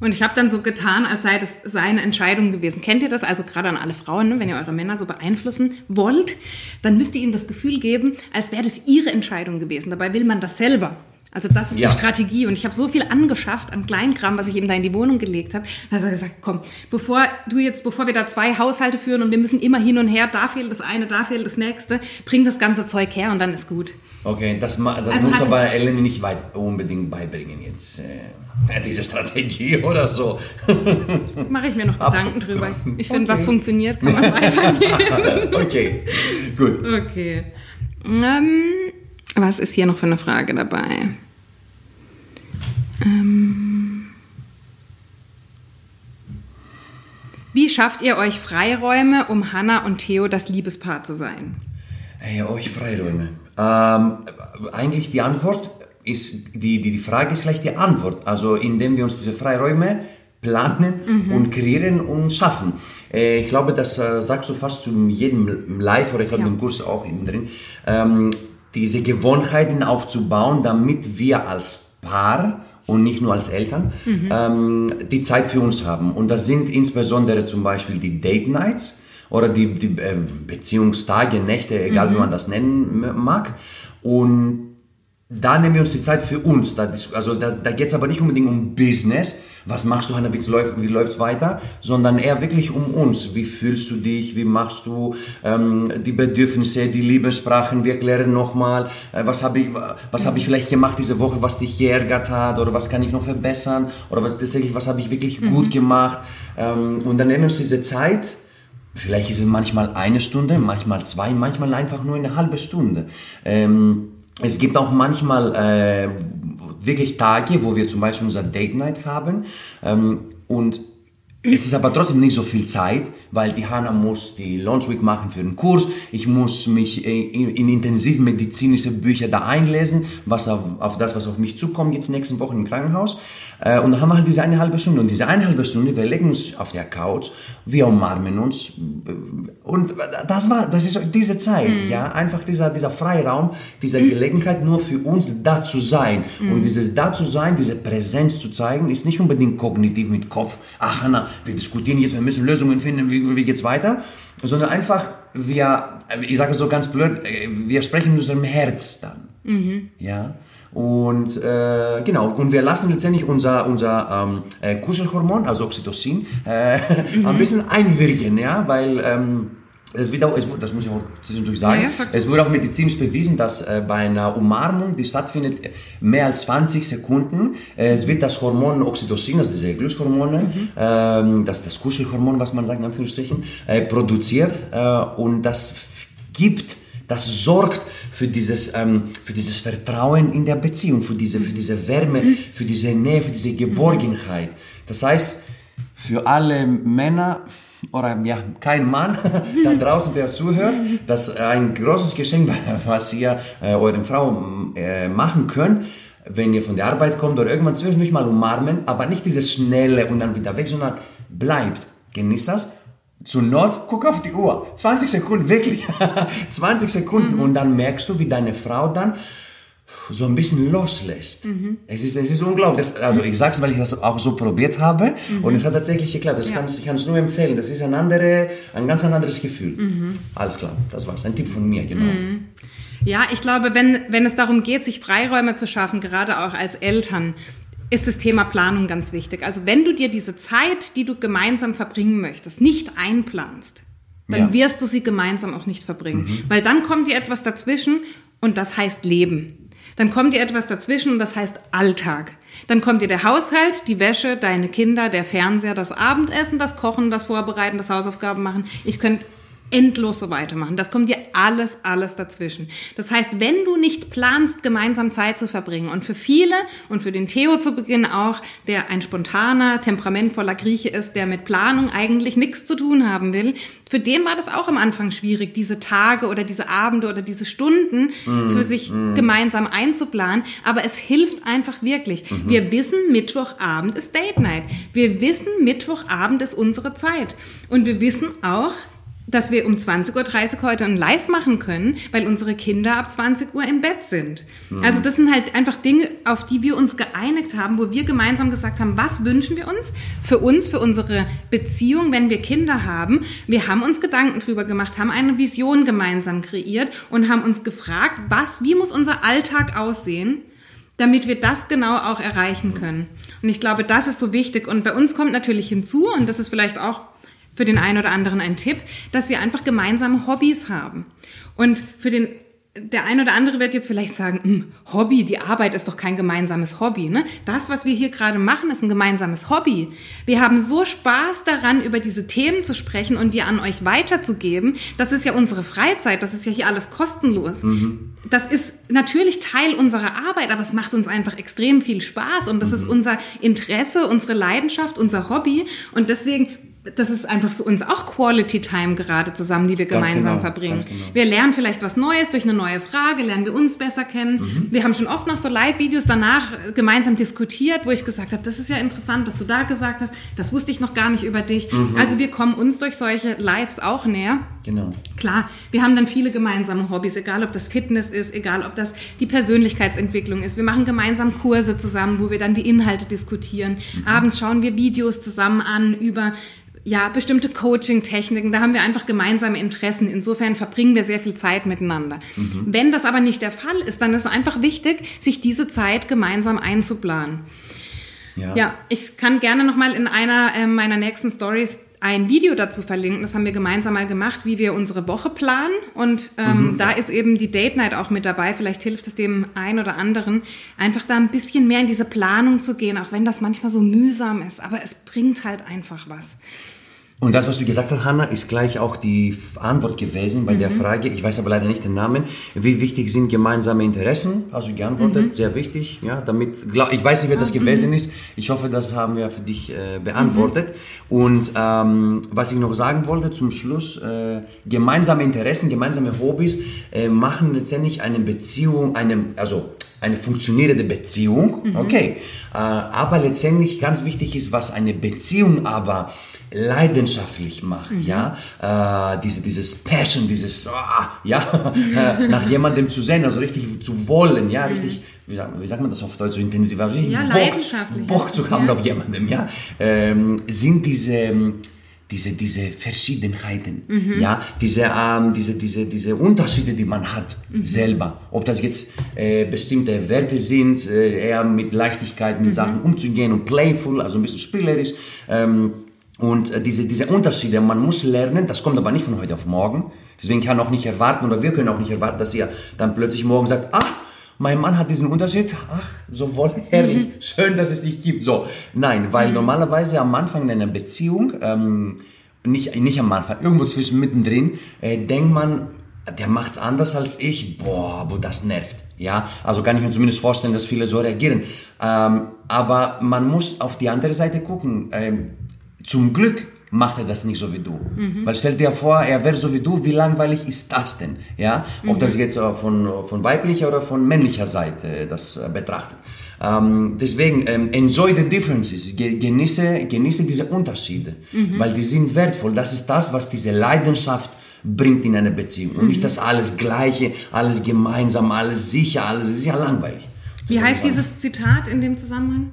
Und ich habe dann so getan, als sei das seine Entscheidung gewesen. Kennt ihr das also gerade an alle Frauen, ne? wenn ihr eure Männer so beeinflussen wollt, dann müsst ihr ihnen das Gefühl geben, als wäre das ihre Entscheidung gewesen. Dabei will man das selber. Also das ist Ja. die Strategie. Und ich habe so viel angeschafft an Kleinkram, was ich ihm da in die Wohnung gelegt habe. Da hat er gesagt, komm, bevor du jetzt, bevor wir da zwei Haushalte führen und wir müssen immer hin und her, da fehlt das eine, da fehlt das nächste, bring das ganze Zeug her und dann ist gut. Okay, das, das Also muss aber Eleni nicht weit unbedingt beibringen jetzt. Äh, diese Strategie oder so. Mache ich mir noch Gedanken drüber. Ich finde, Okay. was funktioniert, kann man weitergeben. okay, gut. Okay. Ähm, was ist hier noch für eine Frage dabei? Ähm, wie schafft ihr euch Freiräume, um Hannah und Theo das Liebespaar zu sein? Hey, euch Freiräume. Ähm, eigentlich die Antwort ist, die, die, die Frage ist gleich die Antwort. Also indem wir uns diese Freiräume planen und kreieren und schaffen. Äh, ich glaube, das äh, sagst du fast zu jedem Live oder ich glaube Ja. im Kurs auch innen drin. Ähm, diese Gewohnheiten aufzubauen, damit wir als Paar und nicht nur als Eltern ähm, die Zeit für uns haben. Und das sind insbesondere zum Beispiel die Date Nights oder die, die äh, Beziehungstage, Nächte, egal wie man das nennen mag. Und da nehmen wir uns die Zeit für uns. Da, also da, da geht es aber nicht unbedingt um Business. Was machst du, Hannah, wie läuft, wie läuft's weiter? Sondern eher wirklich um uns. Wie fühlst du dich? Wie machst du ähm, die Bedürfnisse, die Liebessprachen? Wir klären nochmal, äh, was habe ich, was habe ich vielleicht gemacht diese Woche, was dich geärgert hat? Oder was kann ich noch verbessern? Oder was, tatsächlich, was habe ich wirklich gut gemacht? Ähm, und dann nehmen wir uns diese Zeit, Vielleicht ist es manchmal eine Stunde, manchmal zwei, manchmal einfach nur eine halbe Stunde. Ähm, es gibt auch manchmal äh, wirklich Tage, wo wir zum Beispiel unser Date Night haben ähm, und es ist aber trotzdem nicht so viel Zeit, weil die Hanna muss die Launch Week machen für den Kurs. Ich muss mich äh, in, in intensiv medizinische Bücher da einlesen, was auf, auf das, was auf mich zukommt, jetzt nächsten Wochen im Krankenhaus. Äh, und dann haben wir halt diese eine halbe Stunde. Und diese eine halbe Stunde, wir legen uns auf der Couch, wir umarmen uns. Und das war, das ist diese Zeit, ja, einfach dieser, dieser Freiraum, diese Gelegenheit nur für uns da zu sein. Und dieses da zu sein, diese Präsenz zu zeigen, ist nicht unbedingt kognitiv mit Kopf. Ach, Hanna, wir diskutieren jetzt, wir müssen Lösungen finden, wie, wie geht's weiter? Sondern einfach, wir, ich sage so ganz blöd, äh, wir sprechen in unserem Herz dann. Ja. Und äh, genau, und wir lassen letztendlich unser, unser ähm, äh, Kuschelhormon, also Oxytocin, äh, ein bisschen einwirken, ja, weil ähm, es wird auch, es, das muss ich auch zwischendurch sagen, Ja, ja, es wurde auch medizinisch bewiesen, dass äh, bei einer Umarmung, die stattfindet, mehr als 20 Sekunden, äh, es wird das Hormon Oxytocin, also diese Glückshormone, ähm, das, das Kuschelhormon, was man sagt in Anführungsstrichen, äh, produziert äh, und das gibt das sorgt für dieses, ähm, für dieses Vertrauen in der Beziehung, für diese, für diese Wärme, für diese Nähe, für diese Geborgenheit. Das heißt, für alle Männer oder ja, kein Mann da draußen, der zuhört, das ist ein großes Geschenk, was ihr äh, euren Frauen äh, machen könnt, wenn ihr von der Arbeit kommt oder irgendwann zwischendurch mal umarmen, aber nicht dieses schnelle und dann wieder weg, sondern bleibt, genießt das zur Not, guck auf die Uhr. 20 Sekunden, wirklich. 20 Sekunden. Und dann merkst du, wie deine Frau dann so ein bisschen loslässt. Mhm. Es, ist, es ist unglaublich. Das, also ich sage es, weil ich das auch so probiert habe mhm. und es hat tatsächlich geklappt. Das ja. kann's, ich kann es nur empfehlen. Das ist ein, andere, ein ganz anderes Gefühl. Mhm. Alles klar, das war Ein Tipp von mir, genau. Mhm. Ja, ich glaube, wenn, wenn es darum geht, sich Freiräume zu schaffen, gerade auch als Eltern, ist das Thema Planung ganz wichtig. Also wenn du dir diese Zeit, die du gemeinsam verbringen möchtest, nicht einplanst, dann ja. wirst du sie gemeinsam auch nicht verbringen. Mhm. Weil dann kommt dir etwas dazwischen und das heißt Leben. Dann kommt dir etwas dazwischen und das heißt Alltag. Dann kommt dir der Haushalt, die Wäsche, deine Kinder, der Fernseher, das Abendessen, das Kochen, das Vorbereiten, das Hausaufgaben machen. Ich könnte endlos so weitermachen. Das kommt dir alles, alles dazwischen. Das heißt, wenn du nicht planst, gemeinsam Zeit zu verbringen und für viele und für den Theo zu Beginn auch, der ein spontaner, temperamentvoller Grieche ist, der mit Planung eigentlich nichts zu tun haben will, für den war das auch am Anfang schwierig, diese Tage oder diese Abende oder diese Stunden mm, für sich mm. gemeinsam einzuplanen. Aber es hilft einfach wirklich. Mhm. Wir wissen, Mittwochabend ist Date Night. Wir wissen, Mittwochabend ist unsere Zeit. Und wir wissen auch, dass wir um 20.30 Uhr heute ein Live machen können, weil unsere Kinder ab 20 Uhr im Bett sind. Mhm. Also das sind halt einfach Dinge, auf die wir uns geeinigt haben, wo wir gemeinsam gesagt haben, was wünschen wir uns für uns, für unsere Beziehung, wenn wir Kinder haben. Wir haben uns Gedanken drüber gemacht, haben eine Vision gemeinsam kreiert und haben uns gefragt, was, wie muss unser Alltag aussehen, damit wir das genau auch erreichen können. Und ich glaube, das ist so wichtig. Und bei uns kommt natürlich hinzu, und das ist vielleicht auch für den einen oder anderen ein Tipp, dass wir einfach gemeinsame Hobbys haben. Und für den der ein oder andere wird jetzt vielleicht sagen, hm, Hobby, die Arbeit ist doch kein gemeinsames Hobby. Ne? Das, was wir hier gerade machen, ist ein gemeinsames Hobby. Wir haben so Spaß daran, über diese Themen zu sprechen und die an euch weiterzugeben. Das ist ja unsere Freizeit, das ist ja hier alles kostenlos. Mhm. Das ist natürlich Teil unserer Arbeit, aber es macht uns einfach extrem viel Spaß und das mhm. ist unser Interesse, unsere Leidenschaft, unser Hobby. Und deswegen das ist einfach für uns auch Quality Time gerade zusammen, die wir gemeinsam genau, verbringen. Genau. Wir lernen vielleicht was Neues durch eine neue Frage, lernen wir uns besser kennen. Mhm. Wir haben schon oft nach so Live-Videos danach gemeinsam diskutiert, wo ich gesagt habe, das ist ja interessant, dass du da gesagt hast, das wusste ich noch gar nicht über dich. Mhm. Also wir kommen uns durch solche Lives auch näher. Genau. Klar, wir haben dann viele gemeinsame Hobbys, egal ob das Fitness ist, egal ob das die Persönlichkeitsentwicklung ist. Wir machen gemeinsam Kurse zusammen, wo wir dann die Inhalte diskutieren. Mhm. Abends schauen wir Videos zusammen an über ja, bestimmte Coaching-Techniken, da haben wir einfach gemeinsame Interessen. Insofern verbringen wir sehr viel Zeit miteinander. Mhm. Wenn das aber nicht der Fall ist, dann ist es einfach wichtig, sich diese Zeit gemeinsam einzuplanen. Ja, ja ich kann gerne nochmal in einer äh, meiner nächsten Stories ein Video dazu verlinken. Das haben wir gemeinsam mal gemacht, wie wir unsere Woche planen. Und ähm, mhm. da ist eben die Date Night auch mit dabei. Vielleicht hilft es dem einen oder anderen, einfach da ein bisschen mehr in diese Planung zu gehen, auch wenn das manchmal so mühsam ist. Aber es bringt halt einfach was. Und das, was du gesagt hast, Hanna, ist gleich auch die Antwort gewesen bei mhm. der Frage. Ich weiß aber leider nicht den Namen. Wie wichtig sind gemeinsame Interessen? Also geantwortet, mhm. sehr wichtig. Ja, damit ich weiß nicht, wer das mhm. gewesen ist. Ich hoffe, das haben wir für dich äh, beantwortet. Mhm. Und ähm, was ich noch sagen wollte zum Schluss: äh, gemeinsame Interessen, gemeinsame Hobbys äh, machen letztendlich eine Beziehung, eine also eine funktionierende Beziehung, mhm. okay. Äh, aber letztendlich ganz wichtig ist, was eine Beziehung aber leidenschaftlich macht, mhm. ja, äh, diese, dieses Passion, dieses, ah, ja, äh, nach jemandem zu sehen, also richtig zu wollen, ja, mhm. richtig, wie sagt, wie sagt man das auf Deutsch, so intensiv, also ja, Bock, Bock zu haben ja. auf jemandem, ja, ähm, sind diese, diese, diese Verschiedenheiten, mhm. ja, diese, ähm, diese, diese, diese Unterschiede, die man hat mhm. selber. Ob das jetzt äh, bestimmte Werte sind, äh, eher mit Leichtigkeit mit mhm. Sachen umzugehen und playful, also ein bisschen spielerisch. Ähm, und äh, diese, diese Unterschiede, man muss lernen, das kommt aber nicht von heute auf morgen. Deswegen kann auch nicht erwarten, oder wir können auch nicht erwarten, dass ihr dann plötzlich morgen sagt, ach, mein Mann hat diesen Unterschied, ach, so wohl herrlich, mhm. schön, dass es dich gibt. So, nein, weil mhm. normalerweise am Anfang einer Beziehung, ähm, nicht, nicht am Anfang, irgendwo zwischen mittendrin, äh, denkt man, der macht's anders als ich, boah, wo das nervt. Ja, also kann ich mir zumindest vorstellen, dass viele so reagieren. Ähm, aber man muss auf die andere Seite gucken. Ähm, zum Glück macht er das nicht so wie du. Mhm. Weil stell dir vor, er wäre so wie du, wie langweilig ist das denn? Ja? Ob mhm. das jetzt von, von weiblicher oder von männlicher Seite das äh, betrachtet. Ähm, deswegen, ähm, enjoy the differences, genieße, genieße diese Unterschiede, mhm. weil die sind wertvoll. Das ist das, was diese Leidenschaft bringt in eine Beziehung. Und nicht das alles Gleiche, alles gemeinsam, alles sicher, alles ist ja langweilig. Wie heißt dieses Zitat in dem Zusammenhang?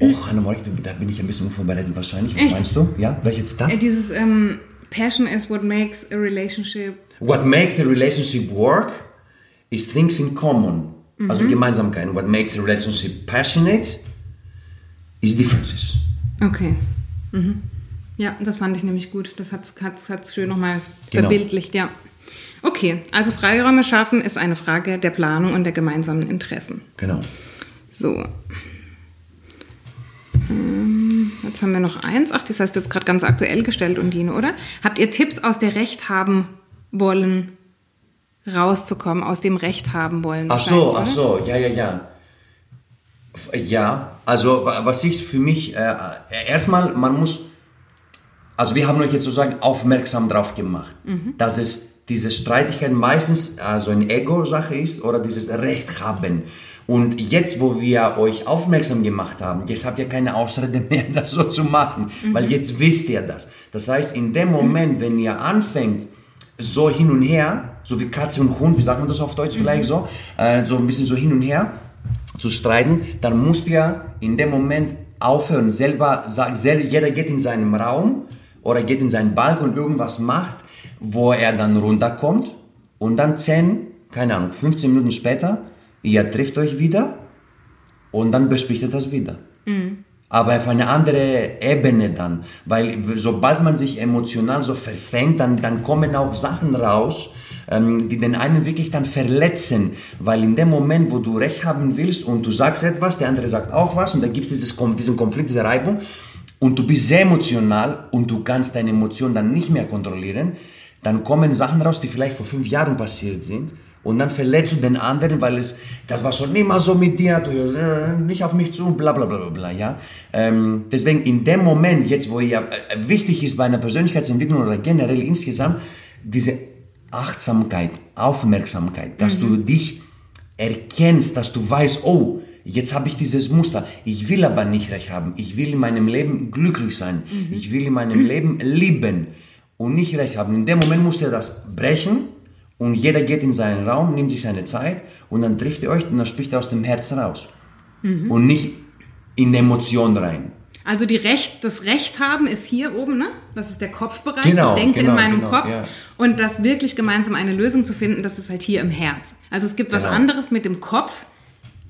Oh, Hannah da bin ich ein bisschen unvorbereitet wahrscheinlich. Was Echt? meinst du? Ja, welches Zitat? Äh, dieses ähm, Passion is what makes a relationship. What makes a relationship work is things in common. Also Gemeinsamkeiten. What makes a relationship passionate is differences. Okay. Mhm. Ja, das fand ich nämlich gut. Das hat es schön nochmal Genau. verbildlicht, ja. Okay, also Freiräume schaffen ist eine Frage der Planung und der gemeinsamen Interessen. Genau. So. Ähm, Jetzt haben wir noch eins. Ach, das hast du jetzt gerade ganz aktuell gestellt, Undine, oder? Habt ihr Tipps aus der Recht haben wollen rauszukommen, aus dem Recht haben wollen? Ach so, ach so, ja, ja, ja. Ja, also wa- was ich für mich, äh, erstmal, man muss, also wir haben euch jetzt sozusagen aufmerksam drauf gemacht, dass es diese Streitigkeit meistens also eine Ego-Sache ist oder dieses Recht haben. Und jetzt, wo wir euch aufmerksam gemacht haben, jetzt habt ihr keine Ausrede mehr, das so zu machen, weil jetzt wisst ihr das. Das heißt, in dem Moment, wenn ihr anfängt, so hin und her, so wie Katze und Hund, wie sagt man das auf Deutsch vielleicht so, äh, so ein bisschen so hin und her zu streiten, dann musst ihr in dem Moment aufhören, selber, jeder geht in seinen Raum oder geht in seinen Balkon und irgendwas macht, wo er dann runterkommt und dann 10, keine Ahnung, 15 Minuten später, ihr trifft euch wieder und dann bespricht ihr das wieder. Aber auf eine andere Ebene dann, weil sobald man sich emotional so verfängt, dann, dann kommen auch Sachen raus, ähm, die den einen wirklich dann verletzen, weil in dem Moment, wo du Recht haben willst und du sagst etwas, der andere sagt auch was und da gibt es diesen Konflikt, diese Reibung und du bist sehr emotional und du kannst deine Emotionen dann nicht mehr kontrollieren, dann kommen Sachen raus, die vielleicht vor fünf Jahren passiert sind und dann verletzt du den anderen, weil es, das war schon immer so mit dir, du nicht auf mich zu, bla bla bla bla bla, ja. Ähm, deswegen in dem Moment, jetzt wo ja äh, wichtig ist bei einer Persönlichkeitsentwicklung oder generell insgesamt, diese Achtsamkeit, Aufmerksamkeit, dass du dich erkennst, dass du weißt, oh, jetzt habe ich dieses Muster, ich will aber nicht recht haben, ich will in meinem Leben glücklich sein, ich will in meinem Leben lieben und nicht recht haben. In dem Moment musst ihr das brechen und jeder geht in seinen Raum, nimmt sich seine Zeit und dann trifft ihr euch und dann spricht er aus dem Herzen raus und nicht in Emotion rein. Also die Recht, das Recht haben ist hier oben, ne? Das ist der Kopfbereich. Genau, ich denke genau, in meinem genau, Kopf. ja. Und das wirklich gemeinsam eine Lösung zu finden, das ist halt hier im Herz. Also es gibt was Genau. anderes mit dem Kopf,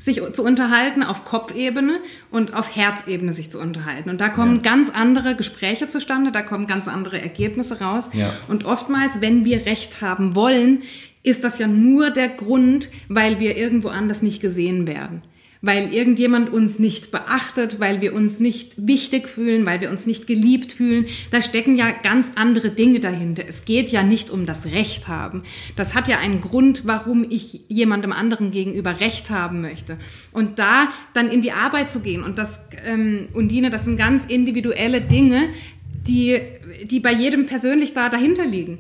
sich zu unterhalten auf Kopfebene und auf Herzebene sich zu unterhalten. Und da kommen Ja. ganz andere Gespräche zustande, da kommen ganz andere Ergebnisse raus. Ja. Und oftmals, wenn wir Recht haben wollen, ist das ja nur der Grund, weil wir irgendwo anders nicht gesehen werden. Weil irgendjemand uns nicht beachtet, weil wir uns nicht wichtig fühlen, weil wir uns nicht geliebt fühlen. Da stecken ja ganz andere Dinge dahinter. Es geht ja nicht um das Recht haben. Das hat ja einen Grund, warum ich jemandem anderen gegenüber Recht haben möchte. Und da dann in die Arbeit zu gehen und das, ähm, Undine, das sind ganz individuelle Dinge, die, die bei jedem persönlich da dahinter liegen.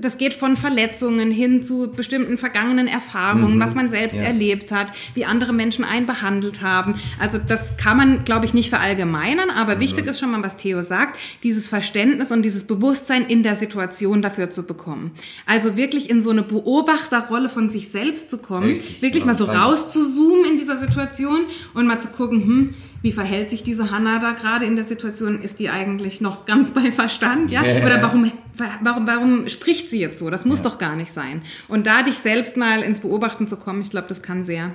Das geht von Verletzungen hin zu bestimmten vergangenen Erfahrungen, was man selbst ja. erlebt hat, wie andere Menschen einen behandelt haben. Also das kann man, glaube ich, nicht verallgemeinern, aber wichtig ist schon mal, was Theo sagt, dieses Verständnis und dieses Bewusstsein in der Situation dafür zu bekommen. Also wirklich in so eine Beobachterrolle von sich selbst zu kommen, Richtig, wirklich genau. mal so rauszuzoomen in dieser Situation und mal zu gucken, hm, wie verhält sich diese Hanna da gerade in der Situation? Ist die eigentlich noch ganz bei Verstand? Ja? Ja. Oder warum, warum, warum spricht sie jetzt so? Das muss Ja. doch gar nicht sein. Und da dich selbst mal ins Beobachten zu kommen, ich glaube, das kann sehr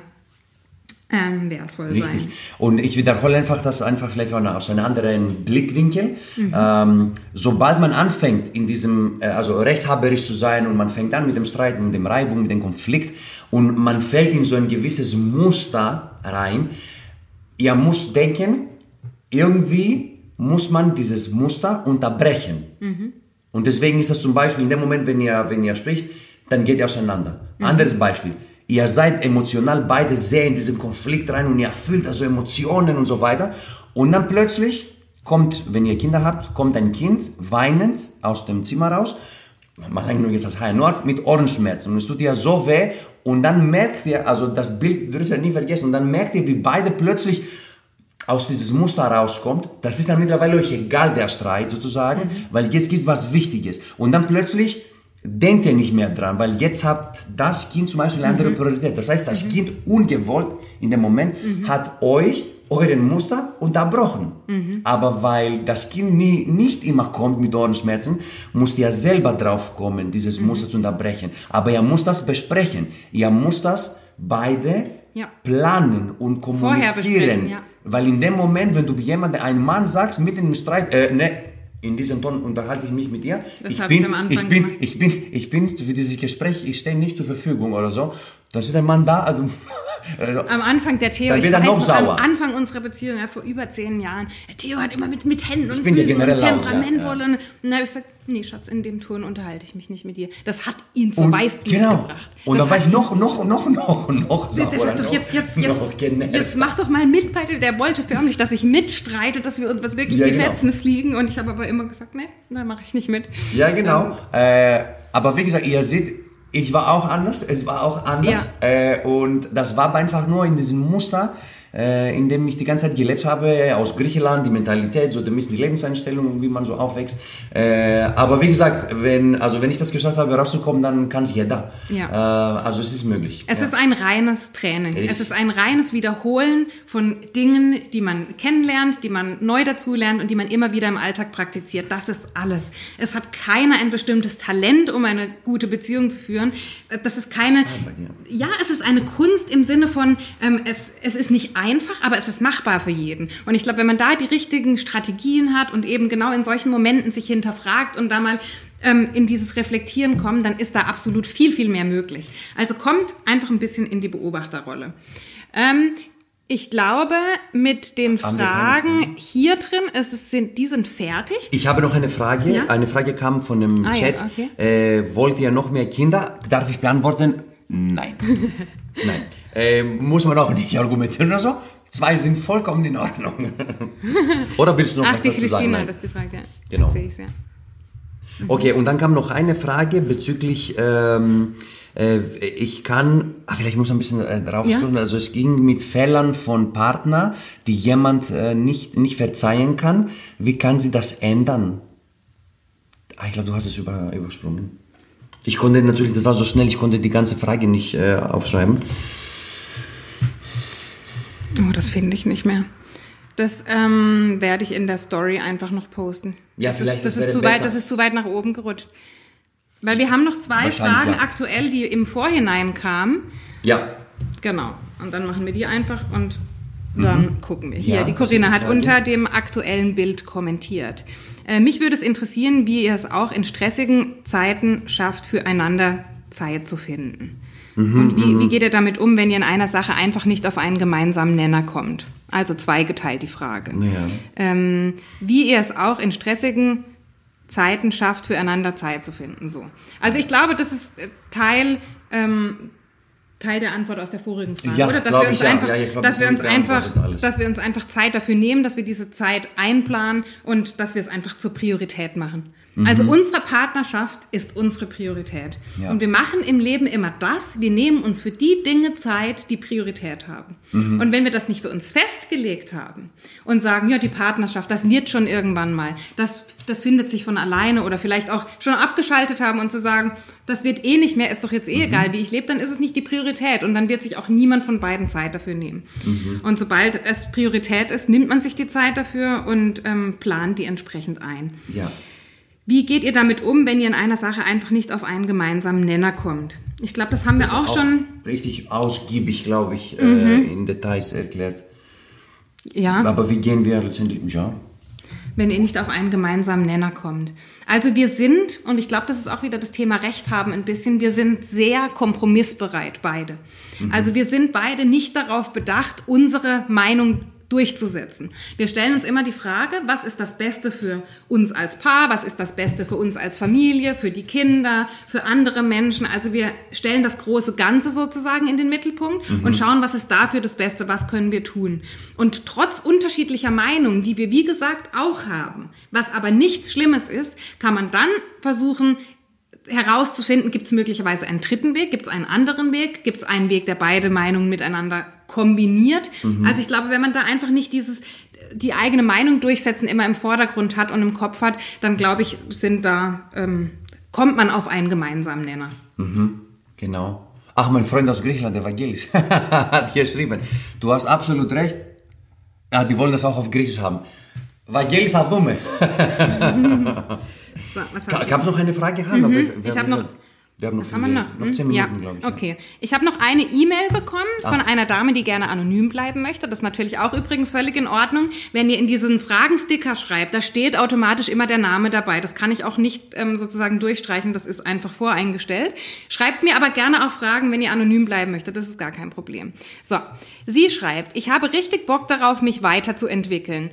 ähm, wertvoll Richtig. sein. Und ich wiederhole einfach das einfach vielleicht auch aus einem anderen Blickwinkel. Ähm, sobald man anfängt, in diesem, äh, also rechthaberisch zu sein und man fängt an mit dem Streit, mit dem Reibung, mit dem Konflikt und man fällt in so ein gewisses Muster rein, ihr müsst denken, irgendwie muss man dieses Muster unterbrechen. Und deswegen ist das zum Beispiel in dem Moment, wenn ihr, wenn ihr spricht, dann geht ihr auseinander. Anderes Beispiel. Ihr seid emotional beide sehr in diesen Konflikt rein und ihr fühlt also Emotionen und so weiter. Und dann plötzlich kommt, wenn ihr Kinder habt, kommt ein Kind weinend aus dem Zimmer raus. Man sagt nur jetzt als Haarnarzt mit Ohrenschmerzen. Und es tut ihr so weh. Und dann merkt ihr, also das Bild dürft ihr nie vergessen, und dann merkt ihr, wie beide plötzlich aus dieses Muster rauskommt, das ist dann mittlerweile euch egal, der Streit sozusagen, weil jetzt gibt was Wichtiges. Und dann plötzlich denkt ihr nicht mehr dran, weil jetzt hat das Kind zum Beispiel eine andere Mhm. Priorität. Das heißt, das Kind ungewollt in dem Moment Mhm. hat euch euren Muster unterbrochen. Mhm. Aber weil das Kind nie, nicht immer kommt mit Ohrenschmerzen, musst ihr selber drauf kommen, dieses Mhm. Muster zu unterbrechen. Aber ihr müsst das besprechen. Ihr müsst das beide Ja. planen und kommunizieren. ja. Weil in dem Moment, wenn du jemandem, einem Mann sagst, mitten im Streit, äh, ne, in diesem Ton unterhalte ich mich mit dir. Das ich bin, ich am Anfang ich bin, gemacht. ich bin, ich bin für dieses Gespräch, ich stehe nicht zur Verfügung oder so. Dann ist der Mann da, also Am Anfang der Theo, ich weiß noch sauer. am Anfang unserer Beziehung, ja, vor über zehn Jahren, der Theo hat immer mit, mit Händen und ja Füßen und temperamentvoll. ja, Und dann habe ich gesagt, nee, Schatz, in dem Ton unterhalte ich mich nicht mit dir. Das hat ihn zur Weißglut genau. gebracht. Und das dann war hat ich noch, noch, noch, noch, noch sauer, sagt doch noch- jetzt, jetzt, noch jetzt, jetzt mach doch mal mit bei. Der wollte förmlich, dass ich mitstreite, dass wir uns wirklich Ja, die genau. Fetzen fliegen. Und ich habe aber immer gesagt, nee, da mache ich nicht mit. Ja, genau. Äh, aber wie gesagt, ihr seht, ich war auch anders, es war auch anders. Äh, und das war einfach nur in diesem Muster, äh, in dem ich die ganze Zeit gelebt habe, aus Griechenland, die Mentalität, so die Lebenseinstellung, wie man so aufwächst. Äh, aber wie gesagt, wenn, also wenn ich das geschafft habe, rauszukommen, dann kann es jeder. Ja. Äh, also es ist möglich. Es ja. ist ein reines Training. Richtig. Es ist ein reines Wiederholen von Dingen, die man kennenlernt, die man neu dazulernt und die man immer wieder im Alltag praktiziert. Das ist alles. Es hat keiner ein bestimmtes Talent, um eine gute Beziehung zu führen. Das ist keine. Ja, es ist eine Kunst im Sinne von, ähm, es, es ist nicht einfach, aber es ist machbar für jeden. Und ich glaube, wenn man da die richtigen Strategien hat und eben genau in solchen Momenten sich hinterfragt und da mal ähm, in dieses Reflektieren kommt, dann ist da absolut viel, viel mehr möglich. Also kommt einfach ein bisschen in die Beobachterrolle. Ähm, ich glaube, mit den Fragen hier drin, ist es, sind, die sind fertig. Ich habe noch eine Frage. Ja? Eine Frage kam von dem Ah, ja, Chat. okay. äh, wollt ihr noch mehr Kinder? Darf ich beantworten? Nein. Nein. Äh, muss man auch nicht argumentieren oder so. Zwei sind vollkommen in Ordnung. oder willst du noch Ach, was die dazu sagen? Christina Nein. hat das gefragt, ja. Genau. Sehe ich ja. Okay, und dann kam noch eine Frage bezüglich, ähm, äh, ich kann, ah, vielleicht muss ich ein bisschen äh, drauf Ja. also es ging mit Fällen von Partner, die jemand äh, nicht, nicht verzeihen kann. Wie kann sie das ändern? Ah, ich glaube, du hast es über, übersprungen. Ich konnte natürlich, das war so schnell, ich konnte die ganze Frage nicht äh, aufschreiben. Oh, das finde ich nicht mehr. Das ähm, werde ich in der Story einfach noch posten. Ja, das vielleicht, ist, das, ist zu weit, das ist zu weit nach oben gerutscht. Weil wir haben noch zwei Fragen ja. aktuell, die im Vorhinein kamen. Ja, Genau. Und dann machen wir die einfach und dann gucken wir. Hier, Mhm. Ja, die Corinna hat unter dem aktuellen Bild kommentiert. Äh, mich würde es interessieren, wie ihr es auch in stressigen Zeiten schafft, füreinander Zeit zu finden. Mhm, und wie, wie geht ihr damit um, wenn ihr in einer Sache einfach nicht auf einen gemeinsamen Nenner kommt? Also zweigeteilt die Frage. Ja. Ähm, wie ihr es auch in stressigen Zeiten schafft, füreinander Zeit zu finden. So. Also ich glaube, das ist äh, Teil, ähm, Teil der Antwort aus der vorigen Frage, Ja, oder? Dass wir uns ich, ja. einfach, Ja, ich glaub, dass das wir uns einfach, alles. dass wir uns einfach Zeit dafür nehmen, dass wir diese Zeit einplanen und dass wir es einfach zur Priorität machen. Also unsere Partnerschaft ist unsere Priorität. Mhm. Ja. Und wir machen im Leben immer das, wir nehmen uns für die Dinge Zeit, die Priorität haben. Mhm. Und wenn wir das nicht für uns festgelegt haben und sagen, ja, die Partnerschaft, das wird schon irgendwann mal, das, das findet sich von alleine oder vielleicht auch schon abgeschaltet haben und zu sagen, das wird eh nicht mehr, ist doch jetzt Mhm. eh egal, wie ich lebe, dann ist es nicht die Priorität und dann wird sich auch niemand von beiden Zeit dafür nehmen. Mhm. Und sobald es Priorität ist, nimmt man sich die Zeit dafür und ähm, plant die entsprechend ein. ja. Wie geht ihr damit um, wenn ihr in einer Sache einfach nicht auf einen gemeinsamen Nenner kommt? Ich glaube, das haben wir auch, schon. richtig ausgiebig, glaube ich, äh, Mhm. in Details erklärt. Ja. Aber wie gehen wir letztendlich? Ja. wenn ihr nicht auf einen gemeinsamen Nenner kommt. Also wir sind, und ich glaube, das ist auch wieder das Thema Recht haben ein bisschen, wir sind sehr kompromissbereit beide. Also wir sind beide nicht darauf bedacht, unsere Meinung durchzusetzen. Wir stellen uns immer die Frage, was ist das Beste für uns als Paar, was ist das Beste für uns als Familie, für die Kinder, für andere Menschen. Also wir stellen das große Ganze sozusagen in den Mittelpunkt und schauen, was ist dafür das Beste, was können wir tun. Und trotz unterschiedlicher Meinungen, die wir wie gesagt auch haben, was aber nichts Schlimmes ist, kann man dann versuchen, herauszufinden, gibt es möglicherweise einen dritten Weg, gibt es einen anderen Weg, gibt es einen Weg, der beide Meinungen miteinander kombiniert. Also ich glaube, wenn man da einfach nicht dieses die eigene Meinung durchsetzen immer im Vordergrund hat und im Kopf hat, dann glaube ich, sind da ähm, kommt man auf einen gemeinsamen Nenner. Mhm, genau. Ach, mein Freund aus Griechenland, der Vangelis, hat hier geschrieben, du hast absolut recht. Ja, die wollen das auch auf Griechisch haben. Vangeli θα δούμε. So, was Ka- hab ich Gab es noch eine Frage, Hanna? Wir- wir Ich haben habe noch. Wir haben noch, Was haben wir viele- noch? noch zehn Hm? Minuten, ja. glaube ich. Okay. Ich habe noch eine E-Mail bekommen von Ah. einer Dame, die gerne anonym bleiben möchte. Das ist natürlich auch übrigens völlig in Ordnung. Wenn ihr in diesen Fragensticker schreibt, da steht automatisch immer der Name dabei. Das kann ich auch nicht ähm, sozusagen durchstreichen. Das ist einfach voreingestellt. Schreibt mir aber gerne auch Fragen, wenn ihr anonym bleiben möchtet. Das ist gar kein Problem. So. Sie schreibt, ich habe richtig Bock darauf, mich weiterzuentwickeln.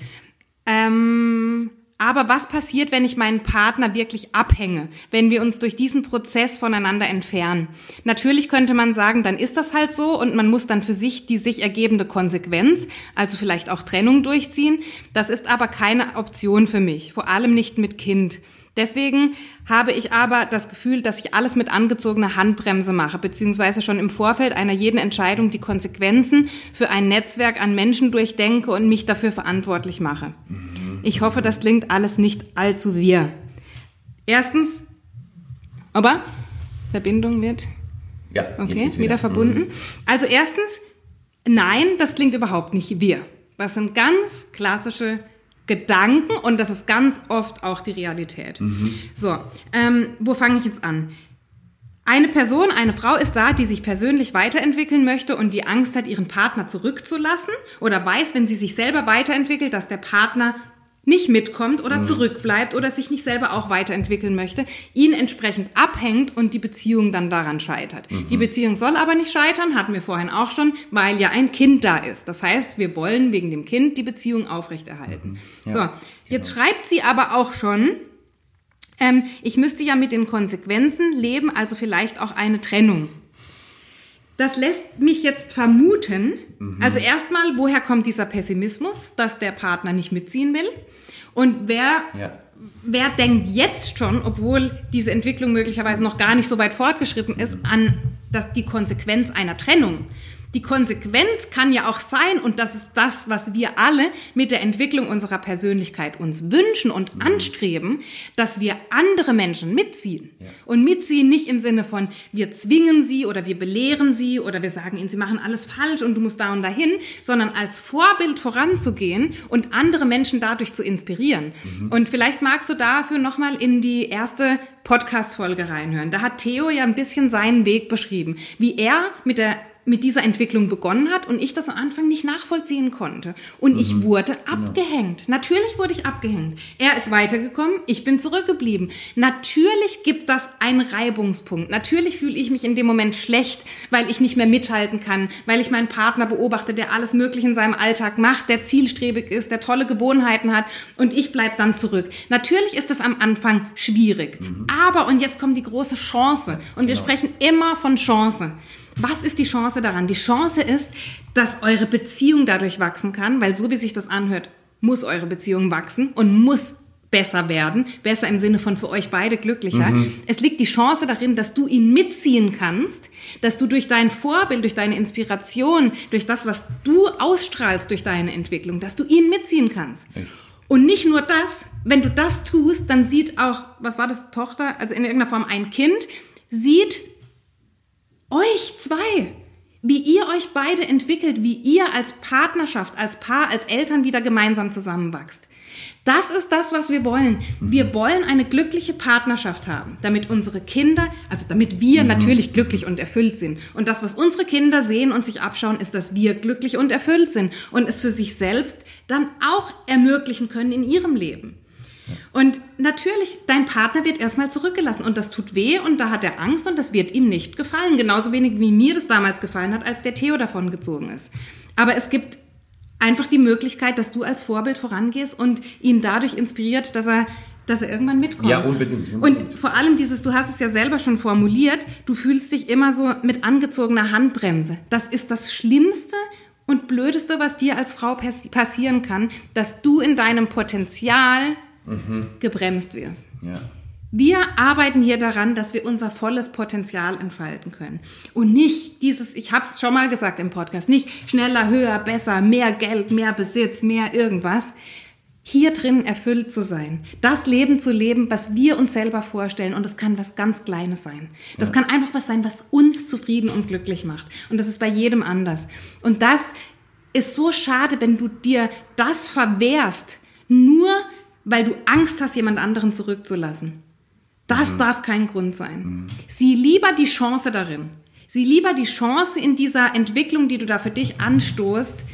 Ähm, aber was passiert, wenn ich meinen Partner wirklich abhänge, wenn wir uns durch diesen Prozess voneinander entfernen? Natürlich könnte man sagen, dann ist das halt so und man muss dann für sich die sich ergebende Konsequenz, also vielleicht auch Trennung durchziehen. Das ist aber keine Option für mich, vor allem nicht mit Kind. Deswegen habe ich aber das Gefühl, dass ich alles mit angezogener Handbremse mache, beziehungsweise schon im Vorfeld einer jeden Entscheidung die Konsequenzen für ein Netzwerk an Menschen durchdenke und mich dafür verantwortlich mache. Ich hoffe, das klingt alles nicht allzu wir. Erstens, aber Verbindung mit Ja, Okay, geht's wieder. verbunden. Also erstens, nein, das klingt überhaupt nicht wir. Das sind ganz klassische Gedanken und das ist ganz oft auch die Realität. So, ähm, wo fange ich jetzt an? Eine Person, eine Frau ist da, die sich persönlich weiterentwickeln möchte und die Angst hat, ihren Partner zurückzulassen oder weiß, wenn sie sich selber weiterentwickelt, dass der Partner nicht mitkommt oder zurückbleibt oder sich nicht selber auch weiterentwickeln möchte, ihn entsprechend abhängt und die Beziehung dann daran scheitert. Die Beziehung soll aber nicht scheitern, hatten wir vorhin auch schon, weil ja ein Kind da ist. Das heißt, wir wollen wegen dem Kind die Beziehung aufrechterhalten. Ja, so, jetzt schreibt sie aber auch schon, ähm, ich müsste ja mit den Konsequenzen leben, also vielleicht auch eine Trennung. Das lässt mich jetzt vermuten, also erstmal, woher kommt dieser Pessimismus, dass der Partner nicht mitziehen will? Und wer, Ja. wer denkt jetzt schon, obwohl diese Entwicklung möglicherweise noch gar nicht so weit fortgeschritten ist, an das, die Konsequenz einer Trennung? Die Konsequenz kann ja auch sein, und das ist das, was wir alle mit der Entwicklung unserer Persönlichkeit uns wünschen und anstreben, dass wir andere Menschen mitziehen. Und mitziehen nicht im Sinne von, wir zwingen sie oder wir belehren sie oder wir sagen ihnen, sie machen alles falsch und du musst da und dahin, sondern als Vorbild voranzugehen und andere Menschen dadurch zu inspirieren. Und vielleicht magst du dafür nochmal in die erste Podcast-Folge reinhören. Da hat Theo ja ein bisschen seinen Weg beschrieben, wie er mit der mit dieser Entwicklung begonnen hat und ich das am Anfang nicht nachvollziehen konnte. Und ich wurde abgehängt. Natürlich wurde ich abgehängt. Er ist weitergekommen, ich bin zurückgeblieben. Natürlich gibt das einen Reibungspunkt. Natürlich fühle ich mich in dem Moment schlecht, weil ich nicht mehr mithalten kann, weil ich meinen Partner beobachte, der alles Mögliche in seinem Alltag macht, der zielstrebig ist, der tolle Gewohnheiten hat und ich bleib dann zurück. Natürlich ist es am Anfang schwierig. Aber, und jetzt kommt die große Chance. Und wir sprechen immer von Chance. Was ist die Chance daran? Die Chance ist, dass eure Beziehung dadurch wachsen kann, weil so wie sich das anhört, muss eure Beziehung wachsen und muss besser werden, besser im Sinne von für euch beide glücklicher. Es liegt die Chance darin, dass du ihn mitziehen kannst, dass du durch dein Vorbild, durch deine Inspiration, durch das, was du ausstrahlst durch deine Entwicklung, dass du ihn mitziehen kannst. Und nicht nur das, wenn du das tust, dann sieht auch, was war das, Tochter, also in irgendeiner Form ein Kind, sieht euch zwei, wie ihr euch beide entwickelt, wie ihr als Partnerschaft, als Paar, als Eltern wieder gemeinsam zusammenwachst. Das ist das, was wir wollen. Wir wollen eine glückliche Partnerschaft haben, damit unsere Kinder, also damit wir natürlich glücklich und erfüllt sind. Und das, was unsere Kinder sehen und sich abschauen, ist, dass wir glücklich und erfüllt sind und es für sich selbst dann auch ermöglichen können in ihrem Leben. Und natürlich, dein Partner wird erstmal zurückgelassen und das tut weh und da hat er Angst und das wird ihm nicht gefallen. Genauso wenig wie mir das damals gefallen hat, als der Theo davon gezogen ist. Aber es gibt einfach die Möglichkeit, dass du als Vorbild vorangehst und ihn dadurch inspiriert, dass er dass er irgendwann mitkommt. Ja, unbedingt, unbedingt. Und vor allem dieses, du hast es ja selber schon formuliert, du fühlst dich immer so mit angezogener Handbremse. Das ist das Schlimmste und Blödeste, was dir als Frau pass passieren kann, dass du in deinem Potenzial gebremst wirst. Ja. Wir arbeiten hier daran, dass wir unser volles Potenzial entfalten können. Und nicht dieses, ich habe es schon mal gesagt im Podcast, nicht schneller, höher, besser, mehr Geld, mehr Besitz, mehr irgendwas. hier drin erfüllt zu sein, das Leben zu leben, was wir uns selber vorstellen. Und das kann was ganz Kleines sein. Das ja. kann einfach was sein, was uns zufrieden und glücklich macht. Und das ist bei jedem anders. Und das ist so schade, wenn du dir das verwehrst, nur weil du Angst hast, jemand anderen zurückzulassen. Das mhm. darf kein Grund sein. Mhm. Sieh lieber die Chance darin. Sieh lieber die Chance in dieser Entwicklung, die du da für dich anstoßt,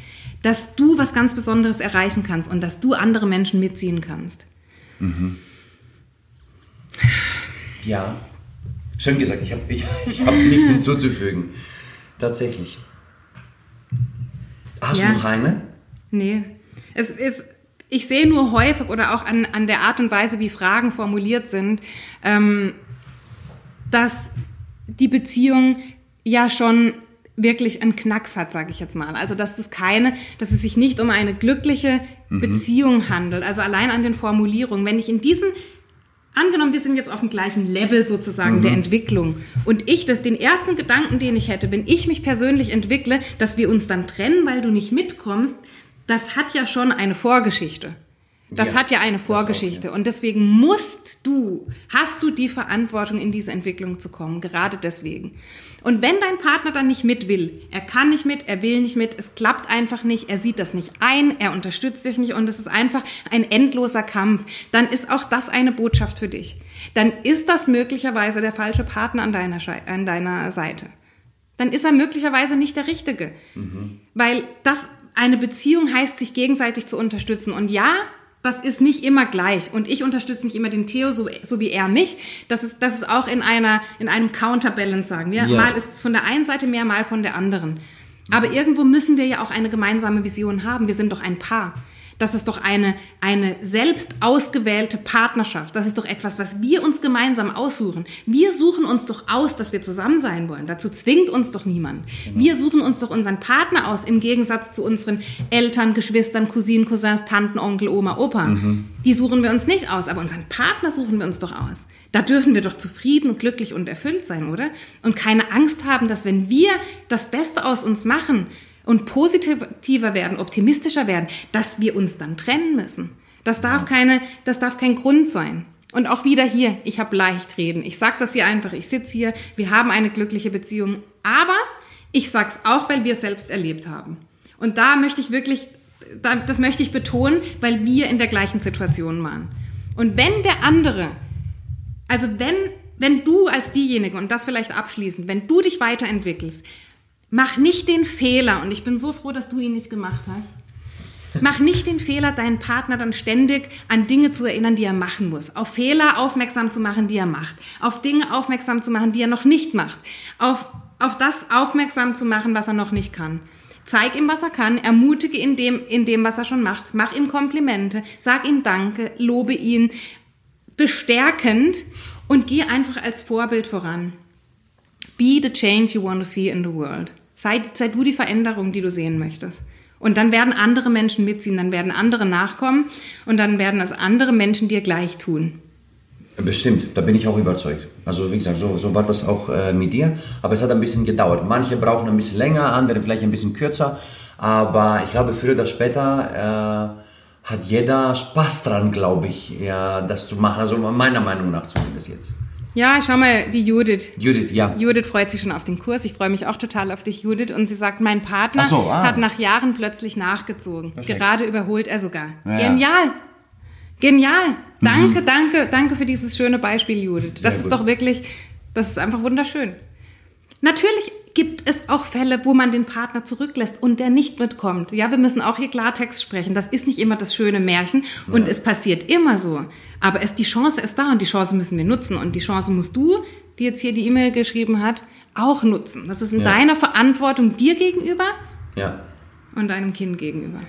dass du was ganz Besonderes erreichen kannst und dass du andere Menschen mitziehen kannst. Mhm. Ja, schön gesagt. Ich habe ich, ich hab nichts hinzuzufügen. Tatsächlich. Hast ja. du noch eine? Nee. Es ist, ich sehe nur häufig oder auch an, an der Art und Weise, wie Fragen formuliert sind, ähm, dass die Beziehung ja schon wirklich einen Knacks hat, sage ich jetzt mal. Also dass das keine, dass es sich nicht um eine glückliche mhm. Beziehung handelt. Also allein an den Formulierungen. Wenn ich in diesen Angenommen, wir sind jetzt auf dem gleichen Level sozusagen mhm. der Entwicklung. Und ich, das, den ersten Gedanken, den ich hätte, wenn ich mich persönlich entwickle, dass wir uns dann trennen, weil du nicht mitkommst, das hat ja schon eine Vorgeschichte. Das ja, hat ja eine Vorgeschichte. Auch, ja. Und deswegen musst du, hast du die Verantwortung, in diese Entwicklung zu kommen. Gerade deswegen. Und wenn dein Partner dann nicht mit will, er kann nicht mit, er will nicht mit, es klappt einfach nicht, er sieht das nicht ein, er unterstützt dich nicht und es ist einfach ein endloser Kampf, dann ist auch das eine Botschaft für dich. Dann ist das möglicherweise der falsche Partner an deiner, an deiner Seite. Dann ist er möglicherweise nicht der Richtige. Mhm. Weil das, eine Beziehung heißt, sich gegenseitig zu unterstützen. Und ja, das ist nicht immer gleich. Und ich unterstütze nicht immer den Theo, so, so wie er mich. Das ist, das ist auch in einer, in einem Counterbalance, sagen wir. Ja. Mal ist es von der einen Seite mehr, mal von der anderen. Aber irgendwo müssen wir ja auch eine gemeinsame Vision haben. Wir sind doch ein Paar. Das ist doch eine, eine selbst ausgewählte Partnerschaft. Das ist doch etwas, was wir uns gemeinsam aussuchen. Wir suchen uns doch aus, dass wir zusammen sein wollen. Dazu zwingt uns doch niemand. Genau. Wir suchen uns doch unseren Partner aus, im Gegensatz zu unseren Eltern, Geschwistern, Cousinen, Cousins, Tanten, Onkel, Oma, Opa. Mhm. Die suchen wir uns nicht aus, aber unseren Partner suchen wir uns doch aus. Da dürfen wir doch zufrieden, glücklich und erfüllt sein, oder? Und keine Angst haben, dass wenn wir das Beste aus uns machen, und positiver werden, optimistischer werden, dass wir uns dann trennen müssen. Das darf keine, das darf kein Grund sein. Und auch wieder hier, ich habe leicht reden. Ich sage das hier einfach, ich sitze hier, wir haben eine glückliche Beziehung, aber ich sage es auch, weil wir es selbst erlebt haben. Und da möchte ich wirklich, das möchte ich betonen, weil wir in der gleichen Situation waren. Und wenn der andere, also wenn, wenn du als diejenige, und das vielleicht abschließend, wenn du dich weiterentwickelst, Mach nicht den Fehler, und ich bin so froh, dass du ihn nicht gemacht hast. Mach nicht den Fehler, deinen Partner dann ständig an Dinge zu erinnern, die er machen muss. Auf Fehler aufmerksam zu machen, die er macht. Auf Dinge aufmerksam zu machen, die er noch nicht macht. Auf, auf das aufmerksam zu machen, was er noch nicht kann. Zeig ihm, was er kann, ermutige ihn dem, in dem, was er schon macht. Mach ihm Komplimente, sag ihm Danke, lobe ihn bestärkend und geh einfach als Vorbild voran. Be the change you want to see in the world. Sei, sei du die Veränderung, die du sehen möchtest. Und dann werden andere Menschen mitziehen, dann werden andere nachkommen und dann werden es andere Menschen dir gleich tun. Bestimmt, da bin ich auch überzeugt. Also wie gesagt, so, so war das auch äh, mit dir, aber es hat ein bisschen gedauert. Manche brauchen ein bisschen länger, andere vielleicht ein bisschen kürzer, aber ich glaube, früher oder später äh, hat jeder Spaß dran, glaube ich, ja, das zu machen. Also meiner Meinung nach zumindest jetzt. Ja, schau mal, die Judith. Judith, ja. Judith freut sich schon auf den Kurs. Ich freue mich auch total auf dich, Judith. Und sie sagt, mein Partner so, ah. hat nach Jahren plötzlich nachgezogen. Perfekt. Gerade überholt er sogar. Ja. Genial. Genial. Danke, mhm. danke, danke für dieses schöne Beispiel, Judith. Das Sehr ist gut. doch wirklich, das ist einfach wunderschön. Natürlich gibt es auch Fälle, wo man den Partner zurücklässt und der nicht mitkommt. Ja, wir müssen auch hier Klartext sprechen. Das ist nicht immer das schöne Märchen und ja. es passiert immer so. Aber es, die Chance ist da und die Chance müssen wir nutzen und die Chance musst du, die jetzt hier die E-Mail geschrieben hat, auch nutzen. Das ist in ja. deiner Verantwortung dir gegenüber ja. und deinem Kind gegenüber.